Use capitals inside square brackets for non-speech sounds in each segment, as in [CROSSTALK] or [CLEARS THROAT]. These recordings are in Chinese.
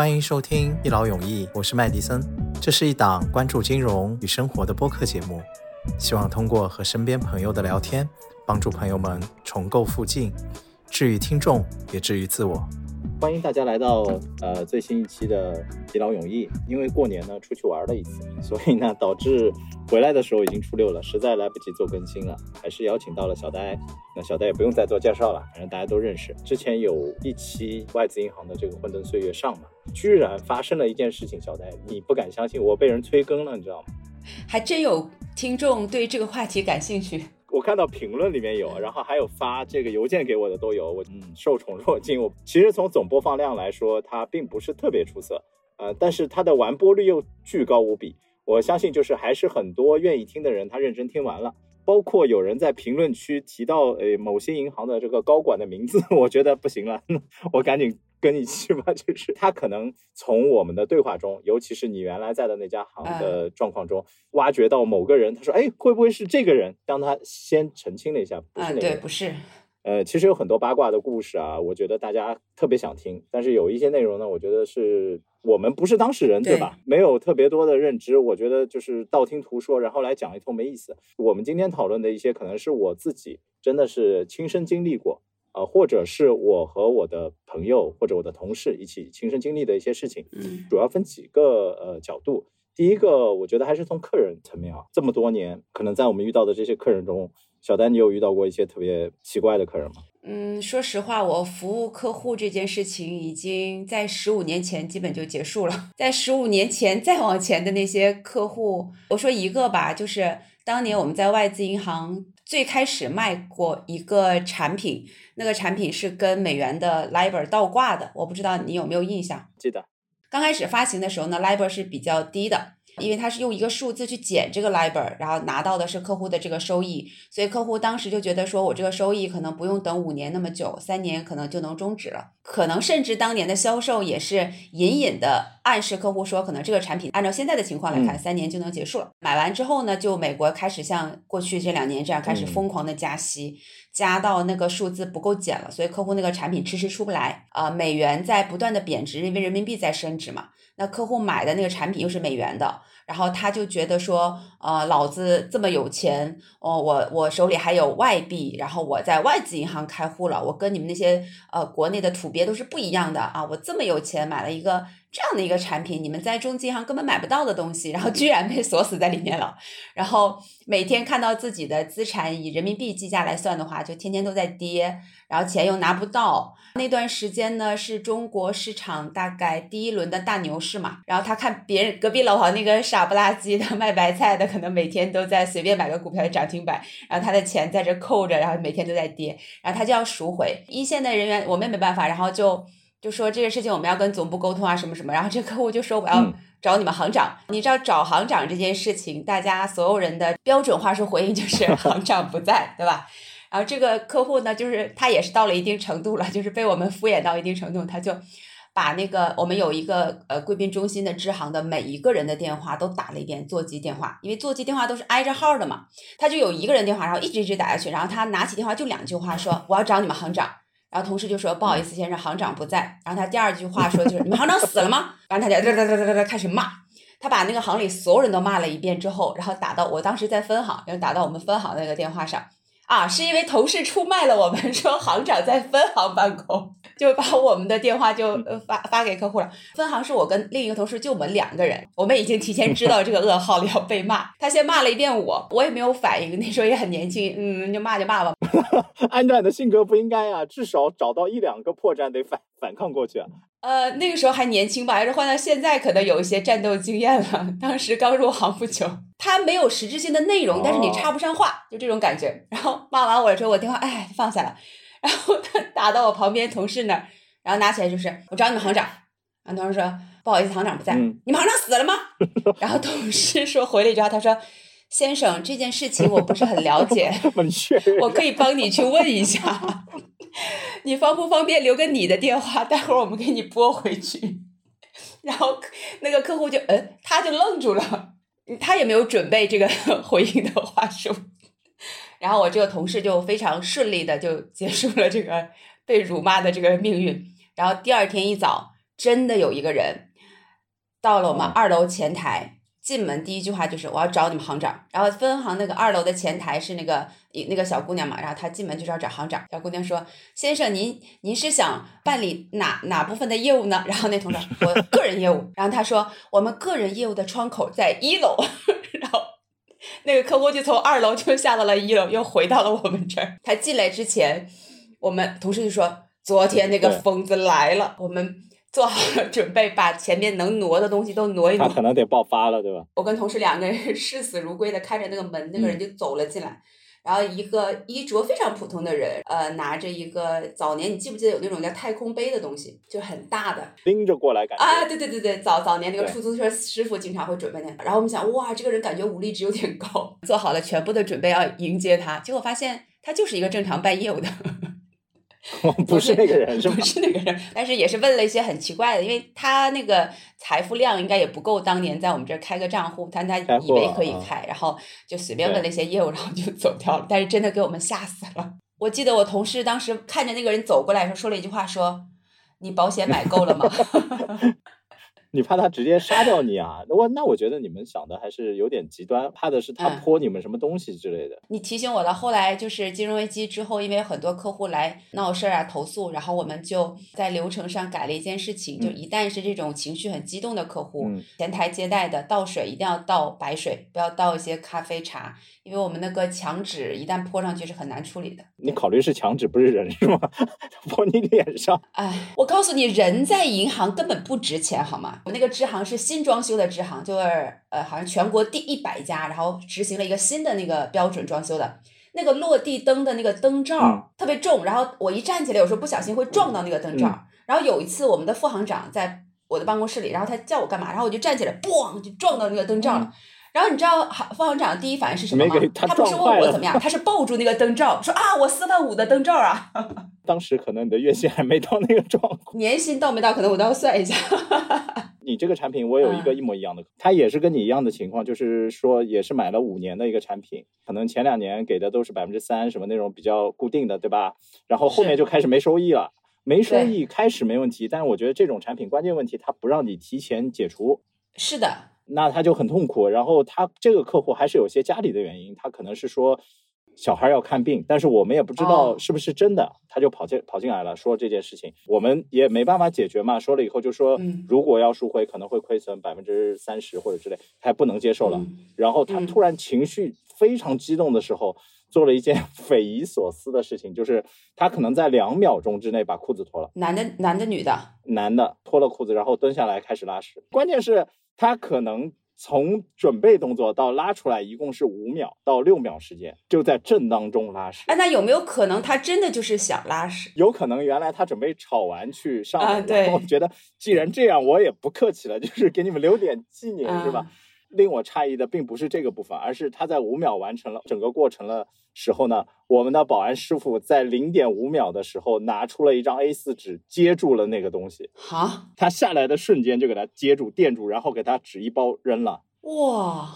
欢迎收听一劳永逸，我是麦迪森。这是一档关注金融与生活的播客节目，希望通过和身边朋友的聊天，帮助朋友们重构附近，治愈听众，也治愈自我。欢迎大家来到呃最新一期的一劳永逸。因为过年呢出去玩了一次，所以呢导致回来的时候已经初六了，实在来不及做更新了，还是邀请到了小呆。那小呆也不用再做介绍了，反正大家都认识。之前有一期外资银行的这个混沌岁月上嘛，居然发生了一件事情，小呆你不敢相信，我被人催更了，你知道吗？还真有听众对这个话题感兴趣。我看到评论里面有，然后还有发这个邮件给我的都有。我嗯受宠若惊。我其实从总播放量来说，它并不是特别出色，呃，但是它的完播率又巨高无比。我相信就是还是很多愿意听的人，他认真听完了。包括有人在评论区提到，呃，某些银行的这个高管的名字，[LAUGHS] 我觉得不行了，[LAUGHS] 我赶紧。跟你去吧，[LAUGHS] 就是他可能从我们的对话中，尤其是你原来在的那家行的状况中，挖掘到某个人，他说：“哎，会不会是这个人？”当他先澄清了一下，不是那个，对，不是。呃，其实有很多八卦的故事啊，我觉得大家特别想听，但是有一些内容呢，我觉得是我们不是当事人，对吧？没有特别多的认知，我觉得就是道听途说，然后来讲一通没意思。我们今天讨论的一些，可能是我自己真的是亲身经历过。啊，或者是我和我的朋友或者我的同事一起亲身经历的一些事情，嗯，主要分几个呃角度。第一个，我觉得还是从客人层面啊，这么多年，可能在我们遇到的这些客人中，小丹，你有遇到过一些特别奇怪的客人吗？嗯，说实话，我服务客户这件事情已经在十五年前基本就结束了。在十五年前再往前的那些客户，我说一个吧，就是当年我们在外资银行。最开始卖过一个产品，那个产品是跟美元的 LIBOR 倒挂的，我不知道你有没有印象？记得，刚开始发行的时候呢，LIBOR 是比较低的。因为他是用一个数字去减这个 LIBOR，然后拿到的是客户的这个收益，所以客户当时就觉得说，我这个收益可能不用等五年那么久，三年可能就能终止了。可能甚至当年的销售也是隐隐的暗示客户说，可能这个产品按照现在的情况来看，三年就能结束了。买完之后呢，就美国开始像过去这两年这样开始疯狂的加息，加到那个数字不够减了，所以客户那个产品迟迟出不来啊。美元在不断的贬值，因为人民币在升值嘛。那客户买的那个产品又是美元的，然后他就觉得说，呃，老子这么有钱，哦，我我手里还有外币，然后我在外资银行开户了，我跟你们那些呃国内的土鳖都是不一样的啊，我这么有钱买了一个。这样的一个产品，你们在中金行根本买不到的东西，然后居然被锁死在里面了。然后每天看到自己的资产以人民币计价来算的话，就天天都在跌，然后钱又拿不到。那段时间呢，是中国市场大概第一轮的大牛市嘛。然后他看别人隔壁老王那个傻不拉几的卖白菜的，可能每天都在随便买个股票的涨停板，然后他的钱在这扣着，然后每天都在跌，然后他就要赎回。一线的人员我们也没办法，然后就。就说这个事情我们要跟总部沟通啊，什么什么，然后这客户就说我要找你们行长。你知道找行长这件事情，大家所有人的标准话术回应就是 [LAUGHS] 行长不在，对吧？然后这个客户呢，就是他也是到了一定程度了，就是被我们敷衍到一定程度，他就把那个我们有一个呃贵宾中心的支行的每一个人的电话都打了一遍座机电话，因为座机电话都是挨着号的嘛，他就有一个人电话，然后一直一直打下去，然后他拿起电话就两句话说我要找你们行长。然后同事就说：“不好意思，先生，行长不在。”然后他第二句话说：“就是 [LAUGHS] 你们行长死了吗？”然后他就哒哒哒哒哒开始骂，他把那个行里所有人都骂了一遍之后，然后打到我当时在分行，然后打到我们分行那个电话上。啊，是因为同事出卖了我们，说行长在分行办公，就把我们的电话就发发给客户了。分行是我跟另一个同事，就我们两个人，我们已经提前知道这个噩耗了，要被骂。他先骂了一遍我，我也没有反应，那时候也很年轻，嗯，就骂就骂吧。按照你的性格不应该啊，至少找到一两个破绽得反反抗过去啊。呃，那个时候还年轻吧，要是换到现在，可能有一些战斗经验了。[LAUGHS] 当时刚入行不久，他没有实质性的内容，但是你插不上话，就这种感觉。然后骂完我之后，我电话哎放下了，然后他打到我旁边同事那儿，然后拿起来就是我找你们行长。然后同事说不好意思，行长不在，你们行长死了吗？[LAUGHS] 然后同事说回了一句话，他说先生这件事情我不是很了解，[LAUGHS] 我可以帮你去问一下。[LAUGHS] 你方不方便留个你的电话？待会儿我们给你拨回去。[LAUGHS] 然后那个客户就嗯，他就愣住了，他也没有准备这个回应的话术。然后我这个同事就非常顺利的就结束了这个被辱骂的这个命运。然后第二天一早，真的有一个人到了我们哦二楼前台，进门第一句话就是我要找你们行长。然后分行那个二楼的前台是那个一那个小姑娘嘛，然后她进门就是要找行长。小姑娘说：“先生，您您是想办理哪哪部分的业务呢？”然后那同事：“我个人业务。”然后他说：“我们个人业务的窗口在一楼。[LAUGHS] ”然后那个客户就从二楼就下到了一楼，又回到了我们这儿。他进来之前，我们同事就说：“昨天那个疯子来了，我们做好了准备，把前面能挪的东西都挪一挪。他可能得爆发了，对吧？我跟同事两个人视死如归的开着那个门，那个人就走了进来。然后一个衣着非常普通的人，呃，拿着一个早年你记不记得有那种叫太空杯的东西，就很大的拎着过来感觉。啊，对对对对，早早年那个出租车师傅经常会准备那个。然后我们想，哇，这个人感觉武力值有点高，做好了全部的准备要迎接他，结果发现他就是一个正常办业务的。[LAUGHS] 不是那个人是吗 [LAUGHS] 不？是那个人，但是也是问了一些很奇怪的，因为他那个财富量应该也不够当年在我们这儿开个账户，但他以为可以啊开，然后就随便问了一些业务，然后就走掉了。但是真的给我们吓死了。我记得我同事当时看着那个人走过来的时候，说了一句话，说：“你保险买够了吗？” [LAUGHS] 你怕他直接杀掉你啊？我那我觉得你们想的还是有点极端，怕的是他嗯泼你们什么东西之类的。你提醒我了，后来就是金融危机之后，因为很多客户来闹事儿啊、投诉，然后我们就在流程上改了一件事情，就嗯一旦是这种情绪很激动的客户，嗯前台接待的倒水一定要倒白水，不要倒一些咖啡茶，因为我们那个墙纸一旦泼上去是很难处理的。你考虑是墙纸不是人是吗？泼你脸上，哎，我告诉你，人在银行根本不值钱，好吗？我那个支行是新装修的支行，就是呃，好像全国第一百家，然后执行了一个新的那个标准装修的。那个落地灯的那个灯罩、嗯特别重，然后我一站起来，有时候不小心会撞到那个灯罩。嗯然后有一次，我们的副行长在我的办公室里，然后他叫我干嘛，然后我就站起来，咣就撞到那个灯罩了。然后你知道行副行长第一反应是什么吗嗯没给？他他不是问我怎么样，他是抱住那个灯罩说啊，我四万五的灯罩啊。[LAUGHS] 当时可能你的月薪还没到那个状况。年薪到没到，可能我都要算一下。[LAUGHS] 你这个产品，我有一个嗯一模一样的，他也是跟你一样的情况，就是说也是买了五年的一个产品，可能前两年给的都是百分之三什么那种比较固定的，对吧？然后后面就开始没收益了。没收益开始没问题，但是我觉得这种产品关键问题，它不让你提前解除，是的，那他就很痛苦。然后他这个客户还是有些家里的原因，他可能是说小孩要看病，但是我们也不知道哦是不是真的，他就跑进跑进来了，说这件事情，我们也没办法解决嘛。说了以后就说嗯，如果要赎回，可能会亏损百分之三十或者之类，他也不能接受了。嗯然后他嗯突然情绪非常激动的时候，做了一件 [LAUGHS] 匪夷所思的事情，就是他可能在两秒钟之内把裤子脱了。男的男的女的，男的脱了裤子，然后蹲下来开始拉屎。关键是，他可能从准备动作到拉出来，一共是五秒到六秒时间，就在正当中拉屎。哎，那有没有可能他真的就是想拉屎？有可能原来他准备炒完去上门，啊对然后觉得既然这样，我也不客气了，就是给你们留点纪念，是吧啊？令我诧异的并不是这个部分，而是他在五秒完成了整个过程的时候呢，我们的保安师傅在零点五秒的时候拿出了一张 A4 纸接住了那个东西。哈，他下来的瞬间就给他接住、垫住，然后给他纸一包扔了。哇，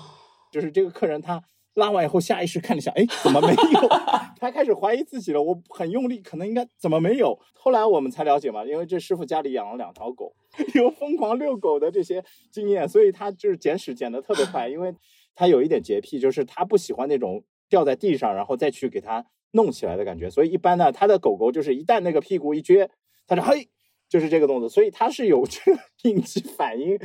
就是这个客人他拉完以后下意识看了一下，哎，怎么没有？[LAUGHS] 他开始怀疑自己了。我很用力，可能应该怎么没有？后来我们才了解嘛，因为这师傅家里养了两条狗，[LAUGHS] 有疯狂遛狗的这些经验，所以他就是捡屎捡的特别快，因为他有一点洁癖，就是他不喜欢那种掉在地上然后再去给它弄起来的感觉。所以一般呢，他的狗狗就是一旦那个屁股一撅，他就嘿。就是这个动作，所以他是有这个 [LAUGHS] 应激反应，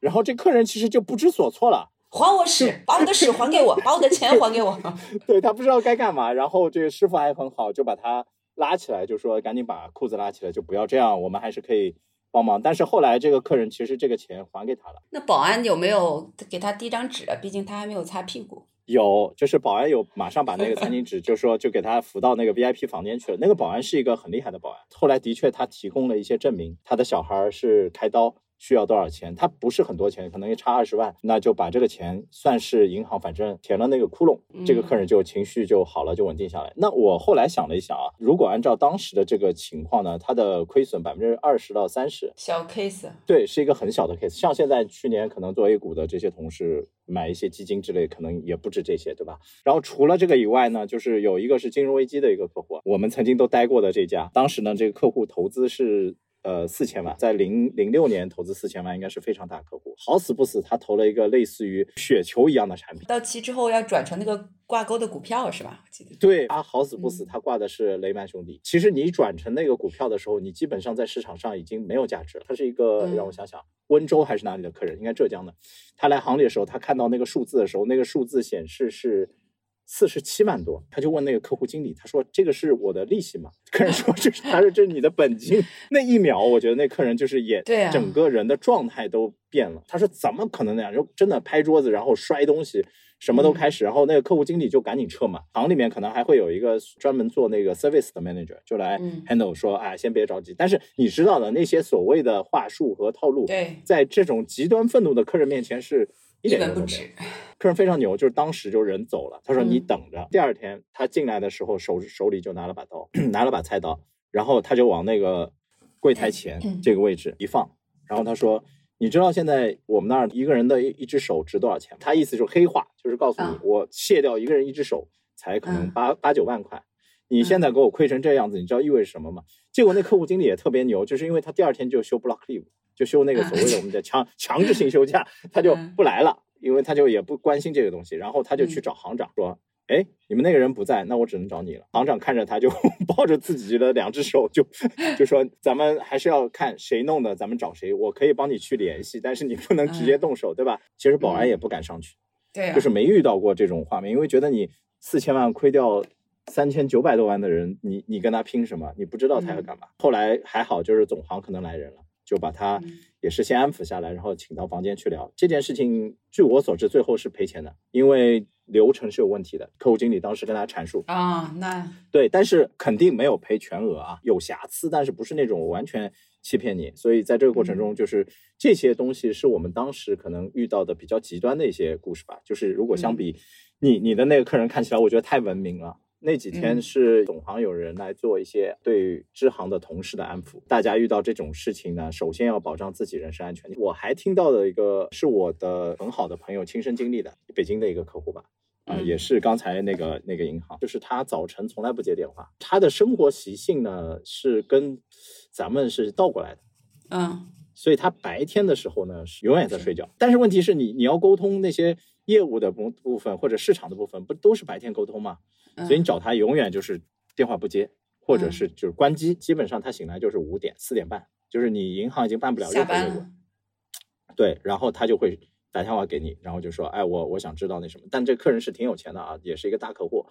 然后这客人其实就不知所措了，还我屎，[LAUGHS] 把我的屎还给我，把我的钱还给我。对他不知道该干嘛，然后这个师傅还很好，就把他拉起来，就说赶紧把裤子拉起来，就不要这样，我们还是可以帮忙。但是后来这个客人其实这个钱还给他了，那保安有没有给他递张纸啊？毕竟他还没有擦屁股。有就是保安有马上把那个 [LAUGHS] 餐巾纸，就说就给他扶到那个 VIP 房间去了。那个保安是一个很厉害的保安，后来的确他提供了一些证明，他的小孩是开刀。需要多少钱？他不是很多钱，可能也差二十万，那就把这个钱算是银行反正填了那个窟窿，这个客人就情绪就好了，就稳定下来。那我后来想了一想啊，如果按照当时的这个情况呢，它的亏损百分之二十到三十，小 case，对，是一个很小的 case。像现在去年可能做 A 股的这些同事买一些基金之类，可能也不止这些，对吧？然后除了这个以外呢，就是有一个是金融危机的一个客户，我们曾经都待过的这家，当时呢这个客户投资是呃四千万，在零零六年投资四千万，应该是非常大客户。好死不死，他投了一个类似于雪球一样的产品。到期之后要转成那个挂钩的股票是吧？我记得。对他好死不死，嗯他挂的是雷曼兄弟。其实你转成那个股票的时候，你基本上在市场上已经没有价值了。他是一个嗯让我想想，温州还是哪里的客人？应该浙江的。他来行里的时候，他看到那个数字的时候，那个数字显示是四十七万多，他就问那个客户经理，他说：“这个是我的利息吗？”客人说：“这是，他说这是你的本金。[LAUGHS] ”那一秒，我觉得那客人就是也对啊整个人的状态都变了。他说：“怎么可能那样？”就真的拍桌子，然后摔东西。什么都开始，然后那个客户经理就赶紧撤嘛。行里面可能还会有一个专门做那个 service 的 manager，就来嗯 handle 说，哎，先别着急。但是你知道的，那些所谓的话术和套路，对，在这种极端愤怒的客人面前是一一点都不值。。客人非常牛，就是当时就人走了，他说嗯你等着。第二天他进来的时候手手里就拿了把刀，[CLEARS THROAT] 拿了把菜刀，然后他就往那个柜台前嗯这个位置一放，然后他说。你知道现在我们那儿一个人的一一只手值多少钱吗？他意思就是黑话，就是告诉你啊我卸掉一个人一只手才可能嗯八八九万块。你现在给我亏成这样子，你知道意味着什么吗？结果那客户经理也特别牛，就是因为他第二天就休 block leave，就休那个所谓的我们的强强制性休假，他就嗯不来了，因为他就也不关心这个东西，然后他就去嗯找行长说。哎，你们那个人不在，那我只能找你了。行长看着他就 [LAUGHS] 抱着自己的两只手就，就说咱们还是要看谁弄的，咱们找谁。我可以帮你去联系，但是你不能直接嗯动手，对吧？其实保安嗯也不敢上去，对啊，就是没遇到过这种画面，因为觉得你四千万亏掉三千九百多万的人，你你跟他拼什么？你不知道他要嗯干嘛。后来还好，就是总行可能来人了，就把他嗯也是先安抚下来，然后请到房间去聊这件事情。据我所知，最后是赔钱的，因为流程是有问题的。客户经理当时跟他阐述，啊，那对，但是肯定没有赔全额啊，有瑕疵，但是不是那种完全欺骗你。所以在这个过程中，就是这些东西是我们当时可能遇到的比较极端的一些故事吧。就是如果相比你你的那个客人看起来，我觉得太文明了。那几天嗯是总行有人来做一些对支行的同事的安抚，大家遇到这种事情呢，首先要保障自己人身安全。我还听到的一个是我的很好的朋友亲身经历的，北京的一个客户吧，啊、嗯也是刚才那个那个银行，就是他早晨从来不接电话，他的生活习性呢是跟咱们是倒过来的，嗯所以他白天的时候呢是永远在睡觉。但是问题是你你要沟通那些业务的部部分或者市场的部分，不都是白天沟通吗？嗯，所以你找他永远就是电话不接，或者嗯。是就是关机，基本上他醒来就是五点四点半，就是你银行已经办不了下任何业务，，对，然后他就会打电话给你，然后就说，哎，我我想知道那什么，但这客人是挺有钱的啊，也是一个大客户，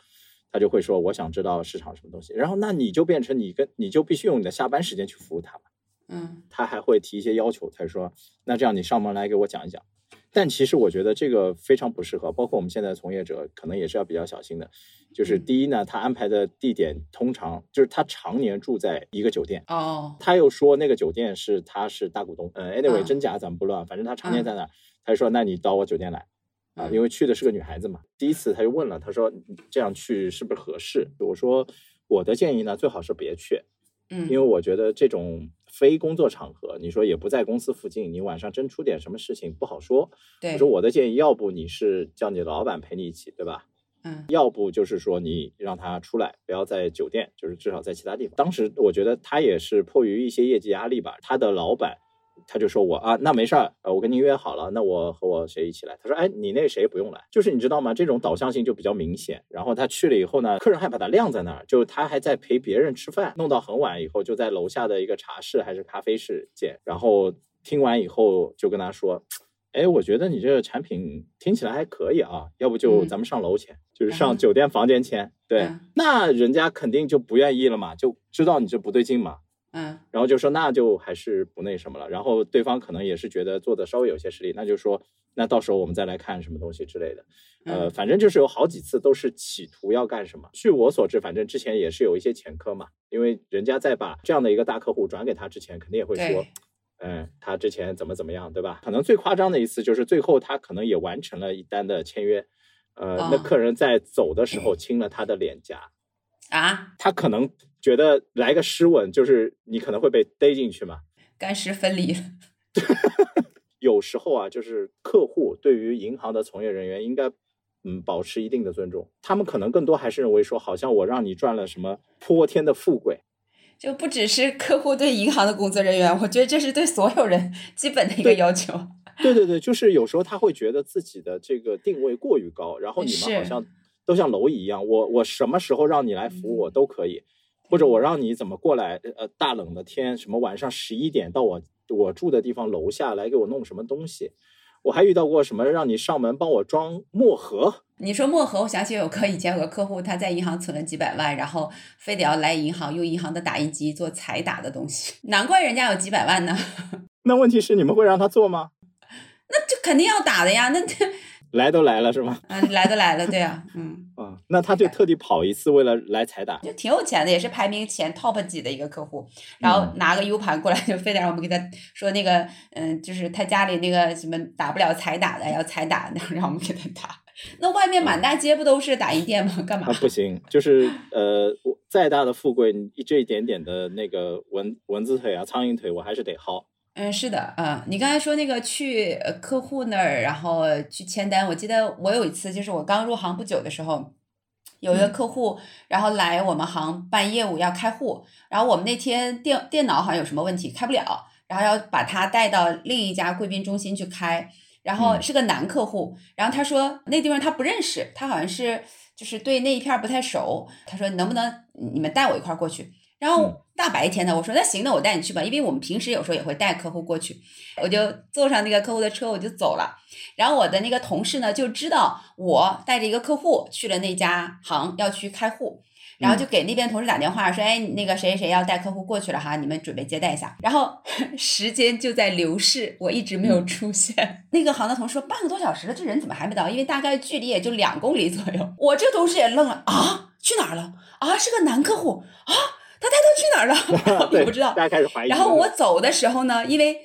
他就会说，我想知道市场什么东西，然后那你就变成你跟你就必须用你的下班时间去服务他嘛，嗯。他还会提一些要求，他就说，那这样你上门来给我讲一讲。但其实我觉得这个非常不适合，包括我们现在从业者可能也是要比较小心的。就是嗯第一呢，他安排的地点通常就是他常年住在一个酒店，哦他又说那个酒店是他是大股东，呃，anyway 嗯真假咱们不论，反正他常年嗯在那儿，他就说那你到我酒店来啊，嗯因为去的是个女孩子嘛。第一次他就问了，他说这样去是不是合适？我说我的建议呢，最好是别去，嗯，因为我觉得这种非工作场合，你说也不在公司附近，你晚上真出点什么事情不好说。对我说我的建议，要不你是叫你的老板陪你一起，对吧？嗯要不就是说你让他出来，不要在酒店，就是至少在其他地方。当时我觉得他也是迫于一些业绩压力吧，他的老板他就说我啊，那没事儿，呃，我跟您约好了，那我和我谁一起来？他说，哎，你那谁不用来，就是你知道吗？这种导向性就比较明显。然后他去了以后呢，客人还把他晾在那儿，就他还在陪别人吃饭，弄到很晚以后，就在楼下的一个茶室还是咖啡室见，然后听完以后就跟他说。哎，我觉得你这个产品听起来还可以啊，要不就嗯咱们上楼签，就是上酒店房间签。对，嗯那人家肯定就不愿意了嘛，就知道你这不对劲嘛，嗯然后就说那就还是不那什么了。然后对方可能也是觉得做的稍微有些失礼，那就说那到时候我们再来看什么东西之类的。呃，嗯反正就是有好几次都是企图要干什么。据我所知，反正之前也是有一些前科嘛，因为人家在把这样的一个大客户转给他之前，肯定也会说。嗯，他之前怎么怎么样，对吧？可能最夸张的一次就是最后他可能也完成了一单的签约，呃，那哦客人在走的时候亲了他的脸颊，啊，他可能觉得来个湿吻，就是你可能会被逮进去嘛。干湿分离了，[LAUGHS] 有时候啊，就是客户对于银行的从业人员应该，嗯，保持一定的尊重。他们可能更多还是认为说，好像我让你赚了什么泼天的富贵，就不只是客户对银行的工作人员，我觉得这是对所有人基本的一个要求。对对对，就是有时候他会觉得自己的这个定位过于高，然后你们好像都像蝼蚁一样，我我什么时候让你来服务我都可以，或者我让你怎么过来，呃，大冷的天，什么晚上十一点到我我住的地方楼下来给我弄什么东西。我还遇到过什么让你上门帮我装墨盒？你说墨盒，我想起有个以前有个客户，他在银行存了几百万，然后非得要来银行用银行的打印机做彩打的东西，难怪人家有几百万呢。[LAUGHS] 那问题是你们会让他做吗？[LAUGHS] 那就肯定要打的呀，那来都来了是吗？嗯，来都来了，对啊，嗯。[LAUGHS] 啊，那他就特地跑一次，为了来彩打，就挺有钱的，也是排名前 top 几的一个客户，然后拿个 U 盘过来，就非得让我们给他说那个，嗯，就是他家里那个什么打不了彩打的，要彩打，[LAUGHS] 让我们给他打。那外面满大街不都是打印店吗？干嘛？不 [LAUGHS] 行，就是呃，再大的富贵，你这一点点的那个蚊蚊子腿啊、苍蝇腿，我还是得薅。嗯，是的，嗯，你刚才说那个去客户那儿，然后去签单，我记得我有一次，就是我刚入行不久的时候，有一个客户，然后来我们行办业务要开户，然后我们那天电电脑好像有什么问题开不了，然后要把他带到另一家贵宾中心去开，然后是个男客户，然后他说那地方他不认识，他好像是就是对那一片不太熟，他说能不能你们带我一块过去？然后大白天的，我说那行，那我带你去吧，因为我们平时有时候也会带客户过去，我就坐上那个客户的车，我就走了。然后我的那个同事呢，就知道我带着一个客户去了那家行要去开户，然后就给那边同事打电话说，哎，那个谁谁谁要带客户过去了哈，你们准备接待一下。然后 [LAUGHS] 时间就在流逝，我一直没有出现。[LAUGHS] 那个行的同事说半个多小时了，这人怎么还没到？因为大概距离也就两公里左右。我这同事也愣了啊，去哪儿了？啊，是个男客户啊。他他都去哪儿了？[LAUGHS] 我不知道。大家开始怀疑。然后我走的时候呢，因为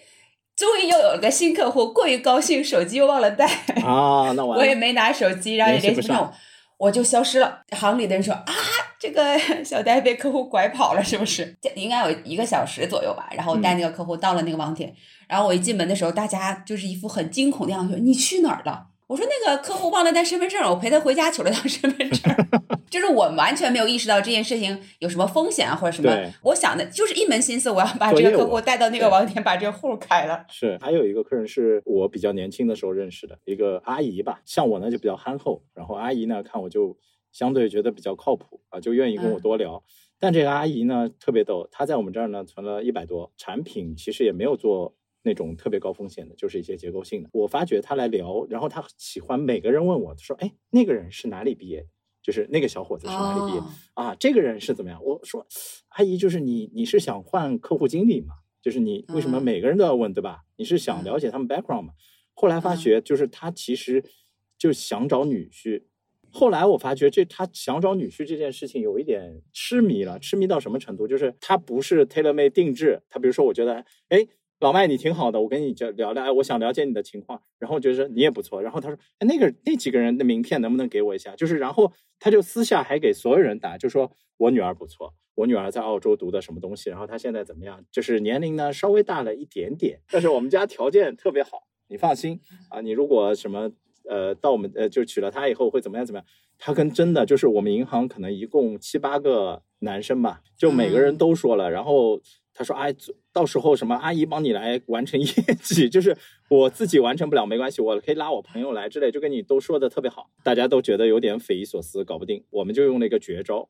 终于又有了个新客户，过于高兴，手机又忘了带。啊，那我我也没拿手机，然后也联系不上我，我就消失了。行里的人说啊，这个 [LAUGHS] 小呆被客户拐跑了，是不是？应该有一个小时左右吧。然后带那个客户到了那个网点，然后我一进门的时候，大家就是一副很惊恐的样子，你去哪儿了？我说那个客户忘了带身份证，我陪他回家取了张 [LAUGHS] 身份证。[LAUGHS] 就是我完全没有意识到这件事情有什么风险啊，或者什么。我想的就是一门心思，我要把这个客户带到那个网点，把这个户开了。是，还有一个客人是我比较年轻的时候认识的一个阿姨吧，像我呢就比较憨厚，然后阿姨呢看我就相对觉得比较靠谱啊，就愿意跟我多聊。但这个阿姨呢特别逗，她在我们这儿呢存了一百多，产品其实也没有做。那种特别高风险的，就是一些结构性的。我发觉他来聊，然后他喜欢每个人问我说：“哎，那个人是哪里毕业？就是那个小伙子是哪里毕业啊？这个人是怎么样？”我说：“阿姨，就是你，你是想换客户经理吗？就是你为什么每个人都要问，对吧？你是想了解他们 background 吗？”后来发觉，就是他其实就想找女婿。后来我发觉，这他想找女婿这件事情有一点痴迷了，痴迷到什么程度？就是他不是 tailor made 定制。他比如说，我觉得，哎。老麦，你挺好的，我跟你聊聊聊，哎，我想了解你的情况，然后就是你也不错，然后他说，哎，那个那几个人的名片能不能给我一下？就是，然后他就私下还给所有人打，就说我女儿不错，我女儿在澳洲读的什么东西，然后她现在怎么样？就是年龄呢稍微大了一点点，但是我们家条件特别好，你放心啊，你如果什么呃到我们呃就娶了她以后会怎么样怎么样？他跟真的就是我们银行可能一共七八个男生吧，就每个人都说了，然后。他说：“哎，到时候什么阿姨帮你来完成业绩，[LAUGHS] 就是我自己完成不了没关系，我可以拉我朋友来之类，就跟你都说的特别好，大家都觉得有点匪夷所思，搞不定。我们就用了一个绝招，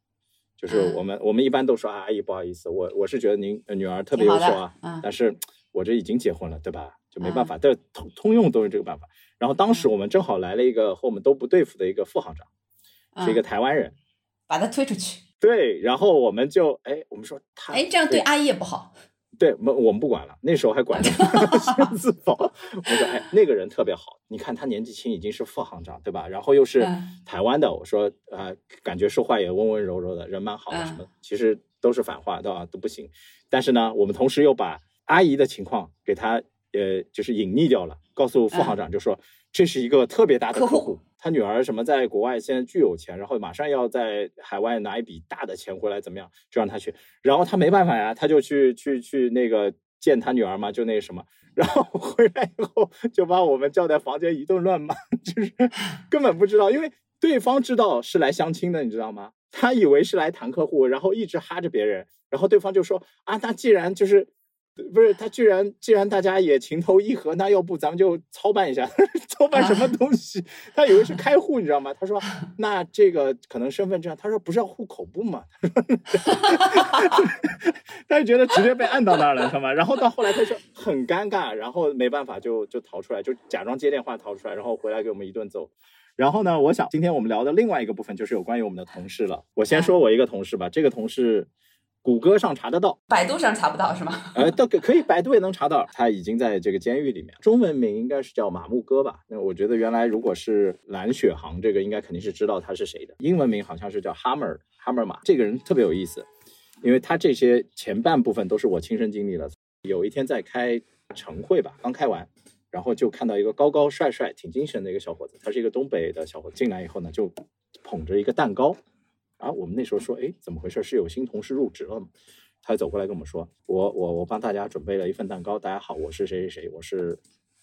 就是我们我们一般都说啊，阿姨不好意思，我我是觉得您女儿特别优秀啊，但是我这已经结婚了，对吧？就没办法，但通通用都是这个办法。然后当时我们正好来了一个和我们都不对付的一个副行长，是一个台湾人，把他推出去。”对，然后我们就哎，我们说他哎，这样对阿姨也不好。对，我我们不管了，那时候还管着 [LAUGHS] 先自保。我说哎，那个人特别好，你看他年纪轻，已经是副行长，对吧？然后又是台湾的，我说啊，感觉说话也温温柔柔的，人蛮好的，什么其实都是反话，对吧？都不行。但是呢，我们同时又把阿姨的情况给他呃，就是隐匿掉了，告诉副行长，就说这是一个特别大的客户。他女儿什么在国外现在巨有钱，然后马上要在海外拿一笔大的钱回来，怎么样？就让他去。然后他没办法呀，他就去去去那个见他女儿嘛，就那什么。然后 [LAUGHS] 回来以后就把我们叫在房间一顿乱骂，[LAUGHS] 就是根本不知道，因为对方知道是来相亲的，你知道吗？他以为是来谈客户，然后一直哈着别人，然后对方就说啊，那既然就是。不是他，居然既然大家也情投意合，那要不咱们就操办一下？[LAUGHS] 操办什么 [LAUGHS] 东西？他以为是开户，你知道吗？他说那这个可能身份证，他说不是要户口簿吗？[LAUGHS] 他就觉得直接被按到那儿了，知道吗？然后到后来他就很尴尬，然后没办法就就逃出来，就假装接电话逃出来，然后回来给我们一顿揍。然后呢，我想今天我们聊的另外一个部分就是有关于我们的同事了。我先说我一个同事吧，这个同事。谷歌上查得到，百度上查不到是吗？[LAUGHS] 呃，都可可以，百度也能查到。他已经在这个监狱里面，中文名应该是叫马木哥吧？那我觉得原来如果是蓝雪航，这个应该肯定是知道他是谁的。英文名好像是叫 Hammer Hammer 马。这个人特别有意思，因为他这些前半部分都是我亲身经历的。有一天在开晨会吧，刚开完，然后就看到一个高高帅帅、挺精神的一个小伙子，他是一个东北的小伙子，进来以后呢，就捧着一个蛋糕。啊，我们那时候说，哎，怎么回事？是有新同事入职了吗？他走过来跟我们说，我我我帮大家准备了一份蛋糕。大家好，我是谁谁谁，我是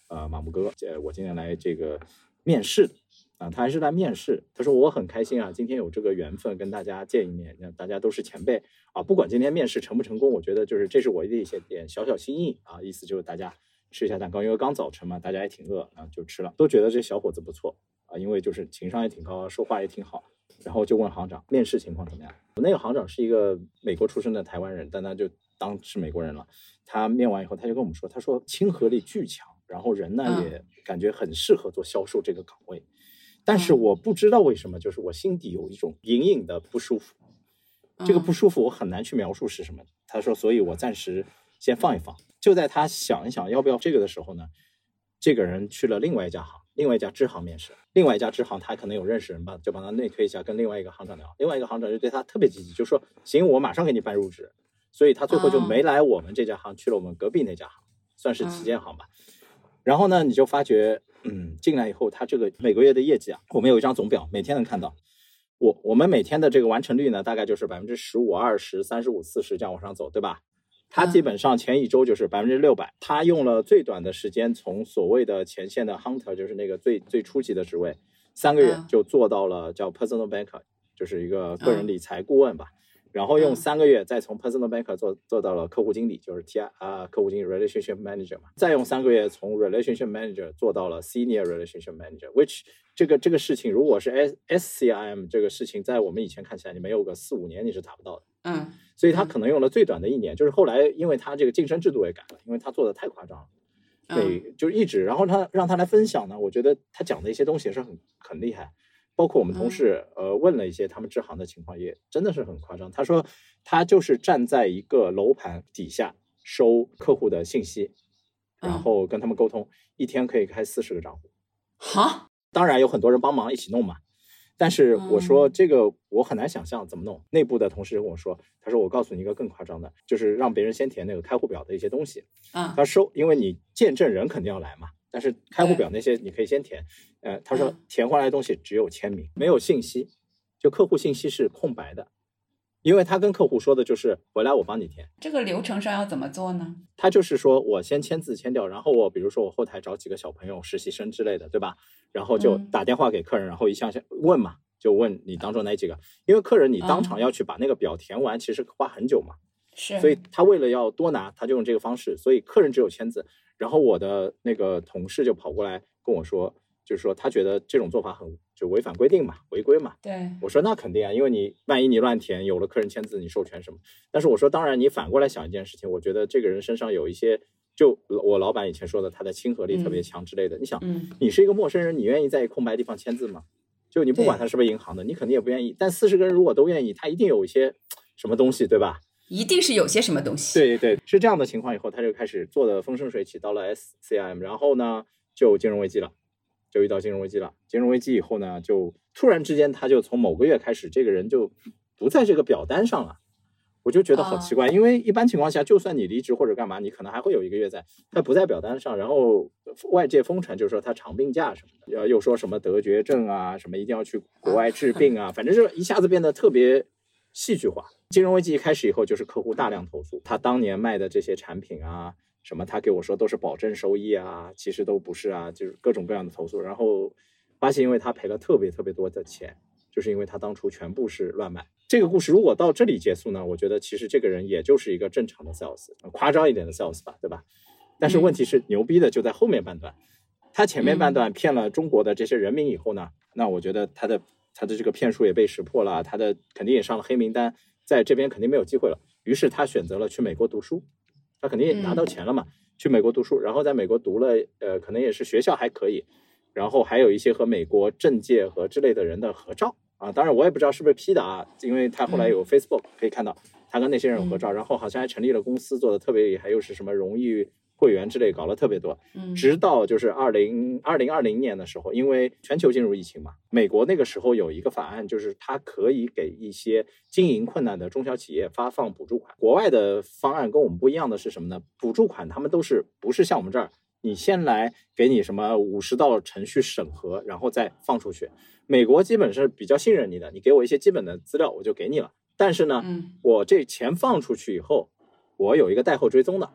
呃马木哥，呃，我今天来这个面试啊，他还是来面试。他说我很开心啊，今天有这个缘分跟大家见一面，大家都是前辈啊。不管今天面试成不成功，我觉得就是这是我的一些点小小心意啊，意思就是大家吃一下蛋糕，因为刚早晨嘛，大家也挺饿然啊，就吃了，都觉得这小伙子不错啊，因为就是情商也挺高，说话也挺好。然后就问行长面试情况怎么样？我那个行长是一个美国出生的台湾人，但他就当是美国人了。他面完以后，他就跟我们说：“他说亲和力巨强，然后人呢也感觉很适合做销售这个岗位。但是我不知道为什么，就是我心底有一种隐隐的不舒服。这个不舒服我很难去描述是什么。他说，所以我暂时先放一放。就在他想一想要不要这个的时候呢，这个人去了另外一家行。”另外一家支行面试，另外一家支行他可能有认识人吧，就帮他内推一下，跟另外一个行长聊。另外一个行长就对他特别积极，就说行，我马上给你办入职。所以他最后就没来我们这家行，去了我们隔壁那家行，算是旗舰行吧。然后呢，你就发觉，嗯，进来以后，他这个每个月的业绩啊，我们有一张总表，每天能看到。我我们每天的这个完成率呢，大概就是百分之十五、二十、三十五、四十这样往上走，对吧？他基本上前一周就是百分之六百，他用了最短的时间，从所谓的前线的 hunter，就是那个最最初级的职位，三个月就做到了叫 personal banker，就是一个个人理财顾问吧。然后用三个月再从 personal banker 做做到了客户经理，就是 T I 啊客户经理 relationship manager 嘛。再用三个月从 relationship manager 做到了 senior relationship manager，which 这个这个事情如果是 S S C I M 这个事情在我们以前看起来，你没有个四五年你是达不到的。嗯。所以他可能用了最短的一年，就是后来因为他这个晋升制度也改了，因为他做的太夸张了，对，就是一直，然后他让他来分享呢，我觉得他讲的一些东西也是很很厉害，包括我们同事呃问了一些他们支行的情况，也真的是很夸张。他说他就是站在一个楼盘底下收客户的信息，然后跟他们沟通，一天可以开四十个账户，哈，当然有很多人帮忙一起弄嘛。但是我说这个我很难想象怎么弄。内部的同事跟我说，他说我告诉你一个更夸张的，就是让别人先填那个开户表的一些东西。啊，他收，因为你见证人肯定要来嘛。但是开户表那些你可以先填。呃，他说填回来的东西只有签名，没有信息，就客户信息是空白的。因为他跟客户说的就是回来我帮你填。这个流程上要怎么做呢？他就是说我先签字签掉，然后我比如说我后台找几个小朋友、实习生之类的，对吧？然后就打电话给客人，然后一项项问嘛，就问你当中哪几个？因为客人你当场要去把那个表填完，其实花很久嘛。是。所以他为了要多拿，他就用这个方式。所以客人只有签字，然后我的那个同事就跑过来跟我说。就是说，他觉得这种做法很就违反规定嘛，违规嘛。对，我说那肯定啊，因为你万一你乱填，有了客人签字，你授权什么？但是我说，当然你反过来想一件事情，我觉得这个人身上有一些，就我老板以前说的，他的亲和力特别强之类的。你想，你是一个陌生人，你愿意在空白地方签字吗？就你不管他是不是银行的，你肯定也不愿意。但四十个人如果都愿意，他一定有一些什么东西，对吧？一定是有些什么东西。对对，是这样的情况。以后他就开始做的风生水起，到了 SCM，然后呢，就金融危机了。就遇到金融危机了。金融危机以后呢，就突然之间，他就从某个月开始，这个人就不在这个表单上了。我就觉得好奇怪，因为一般情况下，就算你离职或者干嘛，你可能还会有一个月在，他不在表单上。然后外界疯传，就是说他长病假什么的，又说什么得绝症啊，什么一定要去国外治病啊，反正就一下子变得特别戏剧化。金融危机一开始以后，就是客户大量投诉他当年卖的这些产品啊。什么？他给我说都是保证收益啊，其实都不是啊，就是各种各样的投诉。然后发现，因为他赔了特别特别多的钱，就是因为他当初全部是乱买。这个故事如果到这里结束呢，我觉得其实这个人也就是一个正常的 sales，夸张一点的 sales 吧，对吧？但是问题是牛逼的就在后面半段，他前面半段骗了中国的这些人民以后呢，那我觉得他的他的这个骗术也被识破了，他的肯定也上了黑名单，在这边肯定没有机会了。于是他选择了去美国读书，他肯定也拿到钱了嘛，去美国读书，然后在美国读了，呃，可能也是学校还可以，然后还有一些和美国政界和之类的人的合照啊，当然我也不知道是不是 P 的啊，因为他后来有 Facebook 可以看到他跟那些人合照，然后好像还成立了公司，做的特别厉害，又是什么荣誉。会员之类搞了特别多，嗯直到就是二零二零二零年的时候，因为全球进入疫情嘛，美国那个时候有一个法案，就是它可以给一些经营困难的中小企业发放补助款。国外的方案跟我们不一样的是什么呢？补助款他们都是不是像我们这儿，你先来给你什么五十道程序审核，然后再放出去。美国基本是比较信任你的，你给我一些基本的资料，我就给你了。但是呢，嗯我这钱放出去以后，我有一个贷后追踪的，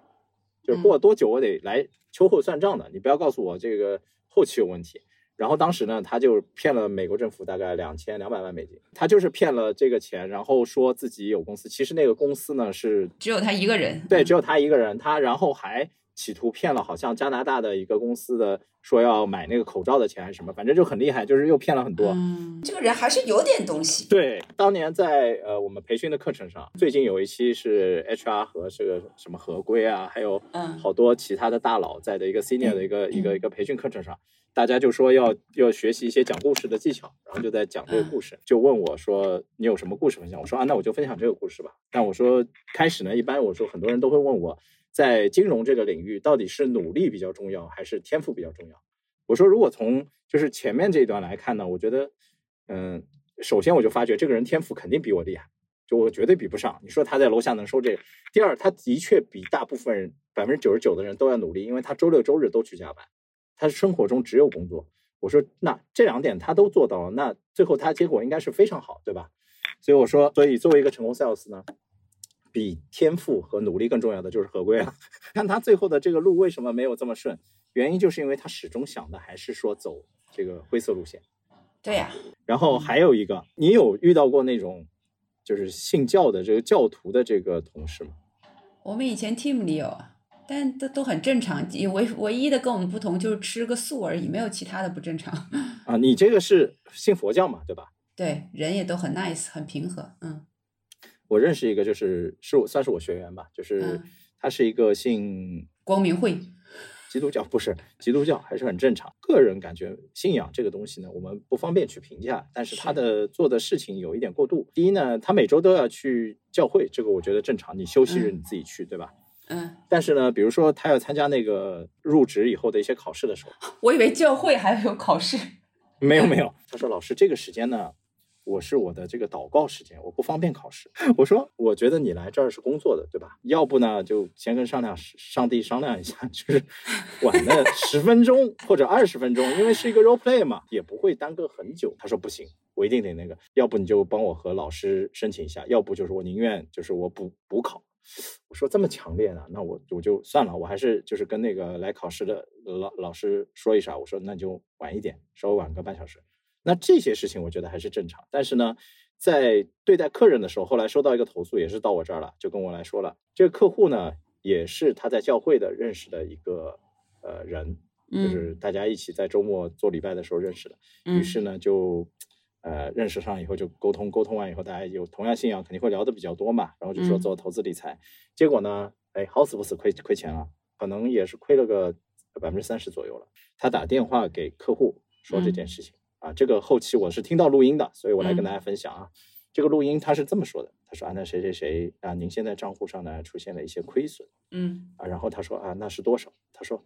就是过了多久我得来秋后算账的，你不要告诉我这个后期有问题。然后当时呢，他就骗了美国政府大概两千两百万美金，他就是骗了这个钱，然后说自己有公司，其实那个公司呢是只有他一个人。对，只有他一个人，他然后还企图骗了好像加拿大的一个公司的说要买那个口罩的钱还是什么，反正就很厉害，就是又骗了很多。嗯，这个人还是有点东西。对，当年在呃我们培训的课程上，最近有一期是 HR 和这个什么合规啊，还有嗯好多其他的大佬在的一个 senior 的一个、一个一个培训课程上，大家就说要要学习一些讲故事的技巧，然后就在讲这个故事，就问我说你有什么故事分享？我说啊，那我就分享这个故事吧。但我说开始呢，一般我说很多人都会问我，在金融这个领域到底是努力比较重要还是天赋比较重要？我说如果从就是前面这一段来看呢，我觉得嗯，首先我就发觉这个人天赋肯定比我厉害。就我绝对比不上。你说他在楼下能收这个，第二，他的确比大部分人百分之九十九的人都要努力，因为他周六周日都去加班，他生活中只有工作。我说那这两点他都做到了，那最后他结果应该是非常好，对吧？所以我说，所以作为一个成功 sales 呢，比天赋和努力更重要的就是合规了。[LAUGHS] 看他最后的这个路为什么没有这么顺，原因就是因为他始终想的还是说走这个灰色路线。对呀、然后还有一个，你有遇到过那种就是信教的这个教徒的这个同事吗？我们以前 team 里有啊，但都都很正常。唯唯一的跟我们不同就是吃个素而已，没有其他的不正常。啊，你这个是信佛教嘛，对吧？对，人也都很 nice，很平和。嗯我认识一个，就是是我算是我学员吧，就是嗯他是一个信光明会，基督教，不是基督教，还是很正常。个人感觉信仰这个东西呢，我们不方便去评价，但是他的做的事情有一点过度。第一呢，他每周都要去教会，这个我觉得正常，你休息日嗯你自己去，对吧？嗯，但是呢，比如说他要参加那个入职以后的一些考试的时候，我以为教会还有考试。没有没有，[LAUGHS] 他说老师这个时间呢，我是我的这个祷告时间，我不方便考试。[LAUGHS] 我说我觉得你来这儿是工作的，对吧？要不呢就先跟商量上帝商量一下，[LAUGHS] 就是晚了十分钟或者二十分钟，因为是一个 role play 嘛，也不会耽搁很久。他说不行，我一定得那个，要不你就帮我和老师申请一下，要不就是我宁愿就是我补补考。我说这么强烈呢，那我我就算了，我还是就是跟那个来考试的老老师说一下，我说那就晚一点，稍微晚个半小时。那这些事情我觉得还是正常，但是呢，在对待客人的时候，后来收到一个投诉，也是到我这儿了，就跟我来说了，这个客户呢也是他在教会的认识的一个呃人，就嗯是大家一起在周末做礼拜的时候认识的，于嗯是呢就。呃，认识上以后就沟通，沟通完以后，大家有同样信仰，肯定会聊得比较多嘛。然后就说嗯做投资理财，结果呢，哎，好死不死亏亏钱了，可能也是亏了个百分之三十左右了。他打电话给客户说这件事情、啊，这个后期我是听到录音的，所以我来跟大家分享啊。这个录音他是这么说的，他说啊，那谁谁谁啊，您现在账户上呢出现了一些亏损嗯啊，然后他说啊，那是多少？他说